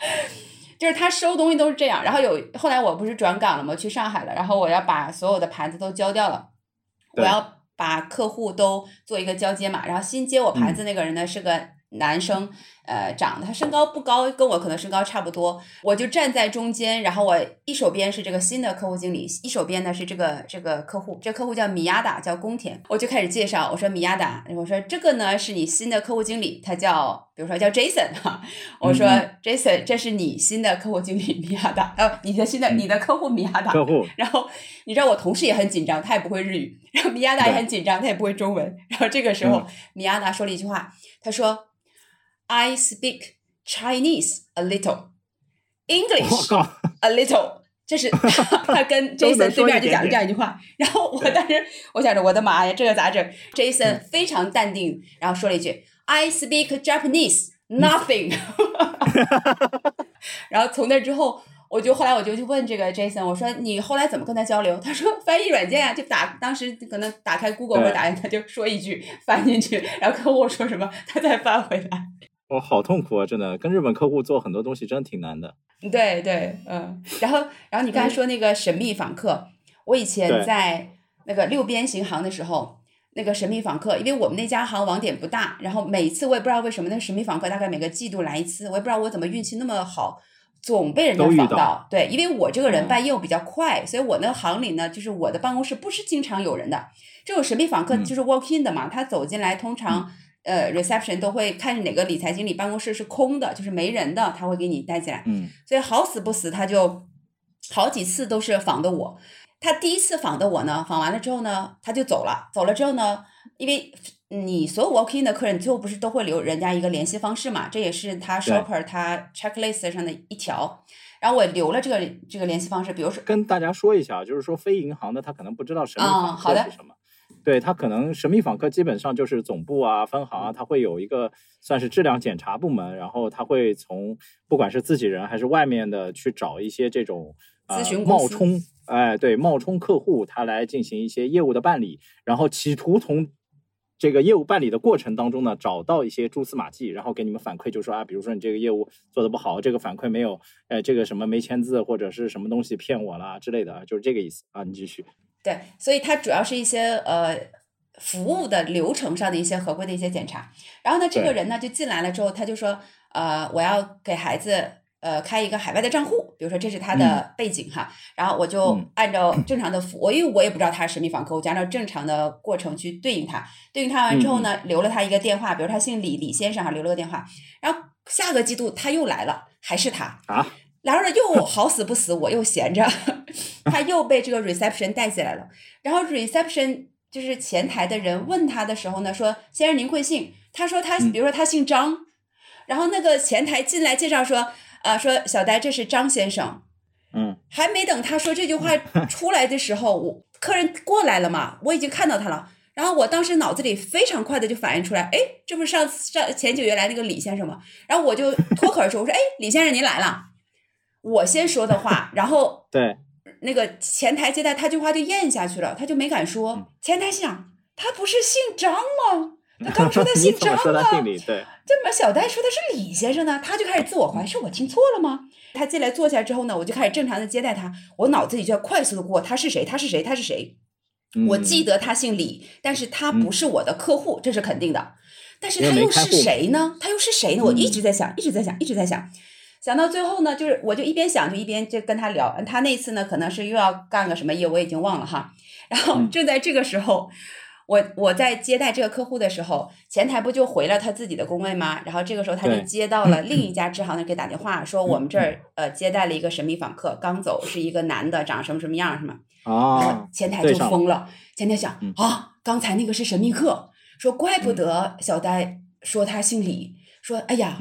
[LAUGHS] 就是他收东西都是这样，然后有后来我不是转岗了吗？去上海了，然后我要把所有的盘子都交掉了，我要把客户都做一个交接嘛。然后新接我盘子那个人呢、是个男生，呃，长得他身高不高，跟我可能身高差不多。我就站在中间，然后我一手边是这个新的客户经理，一手边呢是这个这个客户，这客户叫米亚达，叫宫田。我就开始介绍，我说米亚达，我说这个呢是你新的客户经理，他叫比如说叫 Jason 哈，我说、嗯 Jason 这是你新的客户经理米亚达，呃，你的新的嗯你的客户米亚达，客户然后你知道我同事也很紧张，他也不会日语，然后米亚达也很紧张，他也不会中文。然后这个时候，嗯米亚达说了一句话，他说：“I speak Chinese a little, English，a [LAUGHS] little。”这是他 [LAUGHS] 他跟 Jason 对面就讲了这样一句话，然后我当时我想着我的妈呀，这个咋整？Jason 非常淡定，然后说了一句：“I speak Japanese, nothing。[LAUGHS] ”然后从那之后，我就后来我就去问这个 Jason，我说你后来怎么跟他交流？他说翻译软件啊，就打当时可能打开 Google 或者打开他就说一句翻进去，然后客户说什么他再翻回来。我好痛苦啊！真的，跟日本客户做很多东西真的挺难的。对对，嗯，然后然后你刚才说那个神秘访客，我以前在那个六边形行的时候，那个神秘访客，因为我们那家行网点不大，然后每次我也不知道为什么那个神秘访客大概每个季度来一次，我也不知道我怎么运气那么好。总被人家都遇到访到，对，因为我这个人嗯办业务比较快，所以我那行里呢，就是我的办公室不是经常有人的。这种神秘访客嗯就是 walk in 的嘛，他走进来通常、呃 reception 都会看哪个理财经理办公室是空的，就是没人的，他会给你带进来。嗯，所以好死不死，他就好几次都是访的我。他第一次访的我呢，访完了之后呢，他就走了。走了之后呢，因为你所有 walk in 的客人最后不是都会留人家一个联系方式嘛？这也是他 shopper 他 checklist 上的一条。然后我留了这个这个联系方式，比如说跟大家说一下，就是说非银行的他可能不知道什么嗯访好的客是什么。对他可能神秘访客基本上就是总部啊、分行啊，他会有一个算是质量检查部门，然后他会从不管是自己人还是外面的去找一些这种呃咨询冒充，哎，对，冒充客户，他来进行一些业务的办理，然后企图从这个业务办理的过程当中呢，找到一些蛛丝马迹，然后给你们反馈，就说啊，比如说你这个业务做的不好，这个反馈没有，呃，这个什么没签字或者是什么东西骗我啦之类的，就是这个意思啊。你继续。对，所以它主要是一些呃服务的流程上的一些合规的一些检查。然后呢，这个人呢就进来了之后，他就说，呃，我要给孩子呃开一个海外的账户，比如说这是他的背景哈，然后我就嗯。按照正常的服，我因为我也不知道他是神秘访客，我就按照正常的过程去对应他，对应他完之后呢，留了他一个电话，比如他姓李，李先生哈，留了个电话，然后下个季度他又来了，还是他，啊，然后呢，又 [LAUGHS] 好死不死，我又闲着，他又被这个 reception 带进来了。然后 reception 就是前台的人问他的时候呢，说：“先生您贵姓？”他说他，嗯比如说他姓张，然后那个前台进来介绍说：“呃，说小呆，这是张先生。”嗯，还没等他说这句话出来的时候，我客人过来了嘛，我已经看到他了。然后我当时脑子里非常快的就反应出来，哎，这不是上上前九月来那个李先生吗？然后我就脱口而出，我说，哎，李先生您来了。我先说的话，然后 [LAUGHS] 对，那个前台接待他这句话就咽下去了，他就没敢嗯说。前台心想，他不是姓张吗？他刚 [LAUGHS] 说他姓张啊姓，李？对，怎么小戴说的是李先生呢？他就开始自我怀疑，是我听错了吗？他进来坐下之后呢，我就开始正常的接待他，我脑子里就要快速的过他是谁，他是谁，他是谁。我嗯记得他姓李，但是他不是我的客户，这是肯定的。但是他又是谁呢？他又是谁呢？我一直在想，一直在想，一直在想。想到最后呢，就是我就一边想就一边就跟他聊。他那次呢，可能是又要干个什么业务，我已经忘了哈。然后嗯正在这个时候，我我在接待这个客户的时候，前台不就回了他自己的工位吗？然后这个时候他就接到了 [CLEARS THROAT] 另一家支行的给打电话，说我们这儿呃接待了一个神秘访客，刚走，是一个男的，长什么什么样什么。然后啊，前台就疯了，前台想嗯啊，刚才那个是神秘客，说怪不得小呆说他姓李，说哎呀，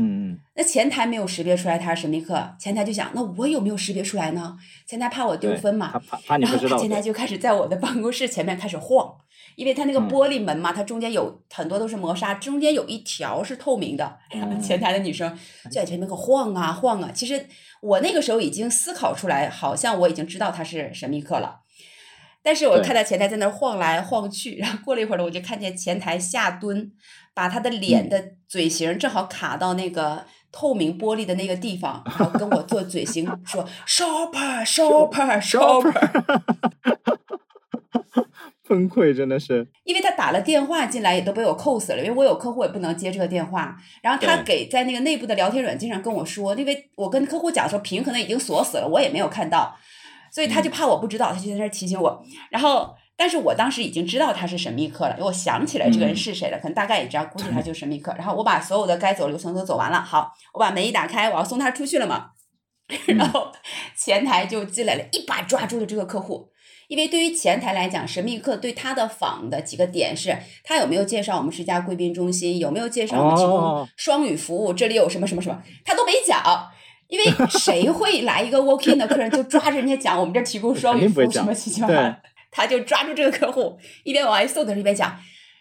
那前台没有识别出来他是神秘客，前台就想，那我有没有识别出来呢？前台怕我丢分嘛他，怕怕你然后不知道，前台就开始在我的办公室前面开始晃，因为他那个嗯玻璃门嘛，它中间有很多都是磨砂，中间有一条是透明的。然后嗯前台的女生就在前面晃啊晃啊。其实我那个时候已经思考出来，好像我已经知道他是神秘客了。但是我看到前台在那儿晃来晃去，然后过了一会儿呢，我就看见前台下蹲，把他的嗯脸的嘴型正好卡到那个透明玻璃的那个地方，然后跟我做嘴型说 [LAUGHS] shopper [LAUGHS] shopper shopper。[LAUGHS] 崩溃真的是，因为他打了电话进来也都被我扣死了，因为我有客户也不能接这个电话。然后他给在那个内部的聊天软件上跟我说，因为我跟客户讲说屏可能已经锁死了，我也没有看到，所以他就怕我不知道，他就在那儿提醒我。然后，但是我当时已经知道他是神秘客了，因为我想起来这个人是谁了，可能大概也知道，估计他就是神秘客。[LAUGHS] 然后我把所有的该走的流程都走完了，好，我把门一打开，我要送他出去了嘛。[LAUGHS] 然后前台就进来了，一把抓住了这个客户。因为对于前台来讲，神秘客对他的访的几个点是，他有没有介绍我们是一家贵宾中心，有没有介绍我们提供哦双语服务，这里有什么什么什么，他都没讲。因为谁会来一个 walk in 的客人就抓着人家讲我们这儿提供 [LAUGHS] 双语服务什么七七八八对，他就抓住这个客户，一边往外送的时候一边讲。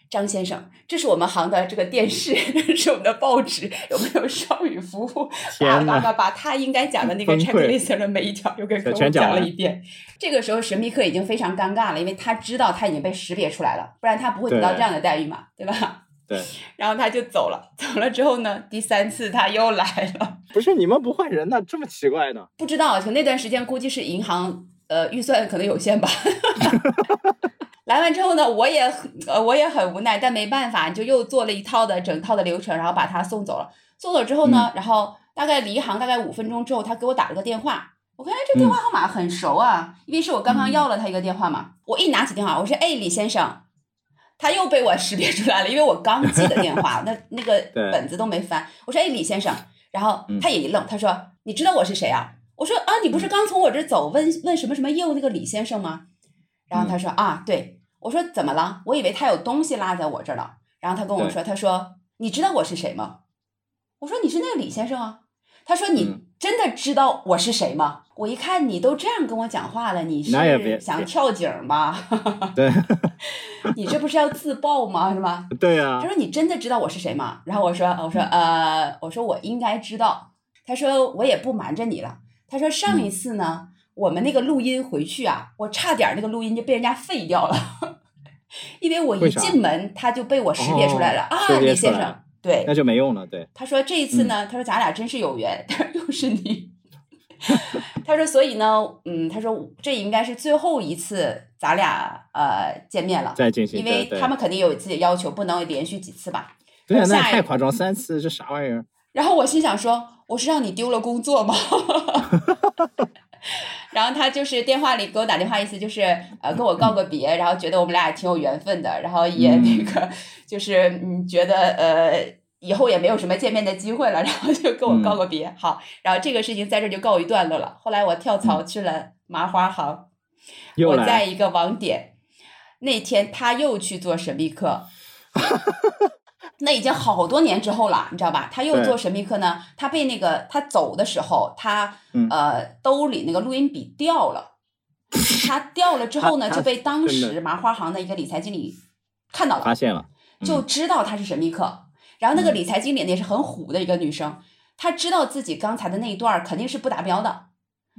张先生，这是我们行的这个电视，[LAUGHS] 是我们的报纸，有没有双语服务？[LAUGHS] 天呐把把把他应该讲的那个 checklist 的每一条又给客户讲了一遍。这个时候神秘客已经非常尴尬了，因为他知道他已经被识别出来了，不然他不会得到这样的待遇嘛，对吧？[LAUGHS] 对，然后他就走了，走了之后呢，第三次他又来了，不是你们不换人呢，这么奇怪呢？不知道，就那段时间估计是银行呃预算可能有限吧。[LAUGHS] 来完之后呢，我也很呃我也很无奈，但没办法，就又做了一套的整套的流程，然后把他送走了。送走之后呢，然后大概离行大概五分钟之后，他给我打了个电话。我看哎，这电话号码很熟啊，因为是我刚刚要了他一个电话嘛。我一拿起电话，我说：“哎，李先生。”他又被我识别出来了，因为我刚记的电话，[LAUGHS] 那那个本子都没翻。我说：“哎，李先生。”然后嗯他也一愣，他说：“你知道我是谁啊？”我说：“啊，你不是刚从我这儿走，问问什么什么业务那个李先生吗？”然后他说：“啊，对。”我说：“怎么了？我以为他有东西落在我这儿了。”然后他跟我说：“他说你知道我是谁吗？”我说：“你是那个李先生啊。”他说：“你嗯真的知道我是谁吗？”我一看你都这样跟我讲话了，你是想跳井吗？[LAUGHS] 对 [LAUGHS] 你这不是要自爆吗？是吗？[LAUGHS] 对啊他，说：“你真的知道我是谁吗？”然后我说：“我说呃，我说我应该知道。”他说：“我也不瞒着你了。”他说：“上一次呢，我们那个录音回去啊，我差点那个录音就被人家废掉了，[LAUGHS] 因为我一进门他就被我识别出来了、哦啊，李先生。对那，就没用了。对，他说这一次呢，他说咱俩真是有缘，他说又是你。[LAUGHS] 他说，所以呢，嗯，他说这应该是最后一次咱俩呃见面了，再进行因为他们肯定有自己的要求，不能连续几次吧。对啊，那太夸张，三次这啥玩意儿？然后我心想说，我是让你丢了工作吗？[LAUGHS] 然后他就是电话里给我打电话，意思就是呃跟我告个别，然后觉得我们俩也挺有缘分的，然后也那个就是嗯觉得呃以后也没有什么见面的机会了，然后就跟我告个别。好，然后这个事情在这就告一段落了。后来我跳槽去了麻花行，我在一个网点，那天他又去做神秘客，[LAUGHS] 那已经好多年之后了，你知道吧？他又做神秘客呢，他被那个他走的时候，他、嗯。呃兜里那个录音笔掉了，他掉了之后呢，就被当时麻花行的一个理财经理看到了，发现了，就知道他是神秘客。然后那个嗯。理财经理呢也是很虎的一个女生，她知道自己刚才的那一段肯定是不达标的，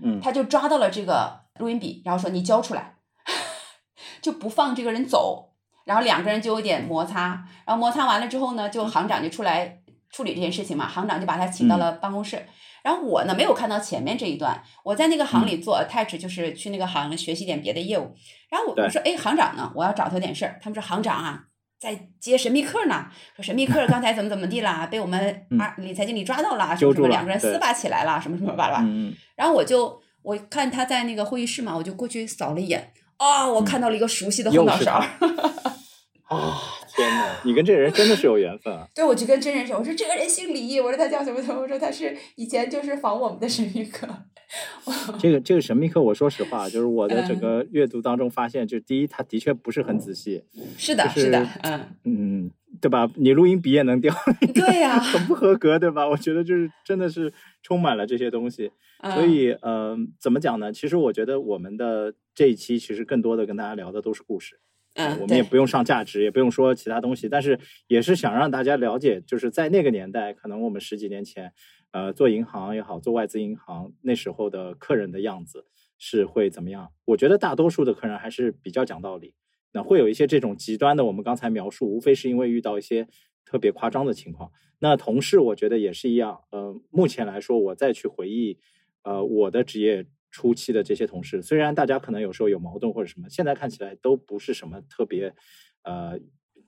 嗯，她就抓到了这个录音笔，然后说你交出来，就不放这个人走。然后两个人就有点摩擦，然后摩擦完了之后呢，就行长就出来处理这件事情嘛，行长就把他请到了办公室。然后我呢没有看到前面这一段，我在那个行里做 attach，就是去那个行学习点别的业务。然后我说，哎，行长呢？我要找他有点事儿。他们说行长啊，在接神秘客呢，说神秘客刚才怎么怎么地啦，被我们嗯啊理财经理抓到了，什么什么，两个人撕巴起来了，什么什么吧吧。嗯嗯，然后我就我看他在那个会议室嘛，我就过去扫了一眼，啊、我看到了一个熟悉的后脑勺他。[LAUGHS] 啊，天哪，你跟这人真的是有缘分啊！[LAUGHS] 对，我就跟真人说，我说这个人姓李，我说他叫什么什么，我说他是以前就是仿我们的神秘客。[LAUGHS] 这个这个神秘客，我说实话，就是我在整嗯个阅读当中发现，就第一，他的确不是很仔细，是的，就是是的，嗯，嗯，对吧？你录音笔也能掉，对呀、很不合格，对吧？我觉得就是真的是充满了这些东西，嗯所以呃，怎么讲呢？其实我觉得我们的这一期其实更多的跟大家聊的都是故事，嗯，我们也不用上价值，也不用说其他东西，但是也是想让大家了解，就是在那个年代，可能我们十几年前，呃，做银行也好，做外资银行那时候的客人的样子，是会怎么样？我觉得大多数的客人还是比较讲道理。那会有一些这种极端的，我们刚才描述，无非是因为遇到一些特别夸张的情况。那同事，我觉得也是一样。呃，目前来说，我再去回忆，呃，我的职业初期的这些同事，虽然大家可能有时候有矛盾或者什么，现在看起来都不是什么特别呃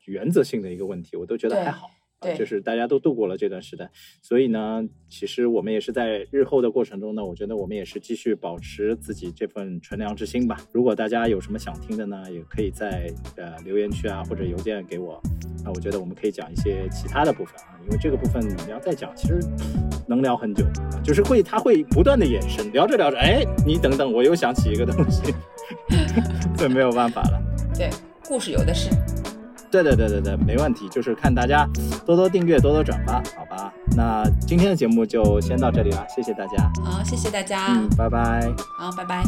原则性的一个问题，我都觉得还好。对，就是大家都度过了这段时代，所以呢，其实我们也是在日后的过程中呢，我觉得我们也是继续保持自己这份纯良之心吧。如果大家有什么想听的呢，也可以在呃留言区啊或者邮件给我，那我觉得我们可以讲一些其他的部分啊，因为这个部分你要再讲，其实能聊很久，就是会它会不断的延伸，聊着聊着，哎，你等等，我又想起一个东西，[LAUGHS] 这没有办法了。对，故事有的是。对对对对对，没问题，就是看大家多多订阅，多多转发，好吧？那今天的节目就先到这里了，谢谢大家。好，谢谢大家。嗯，拜拜。好，拜拜。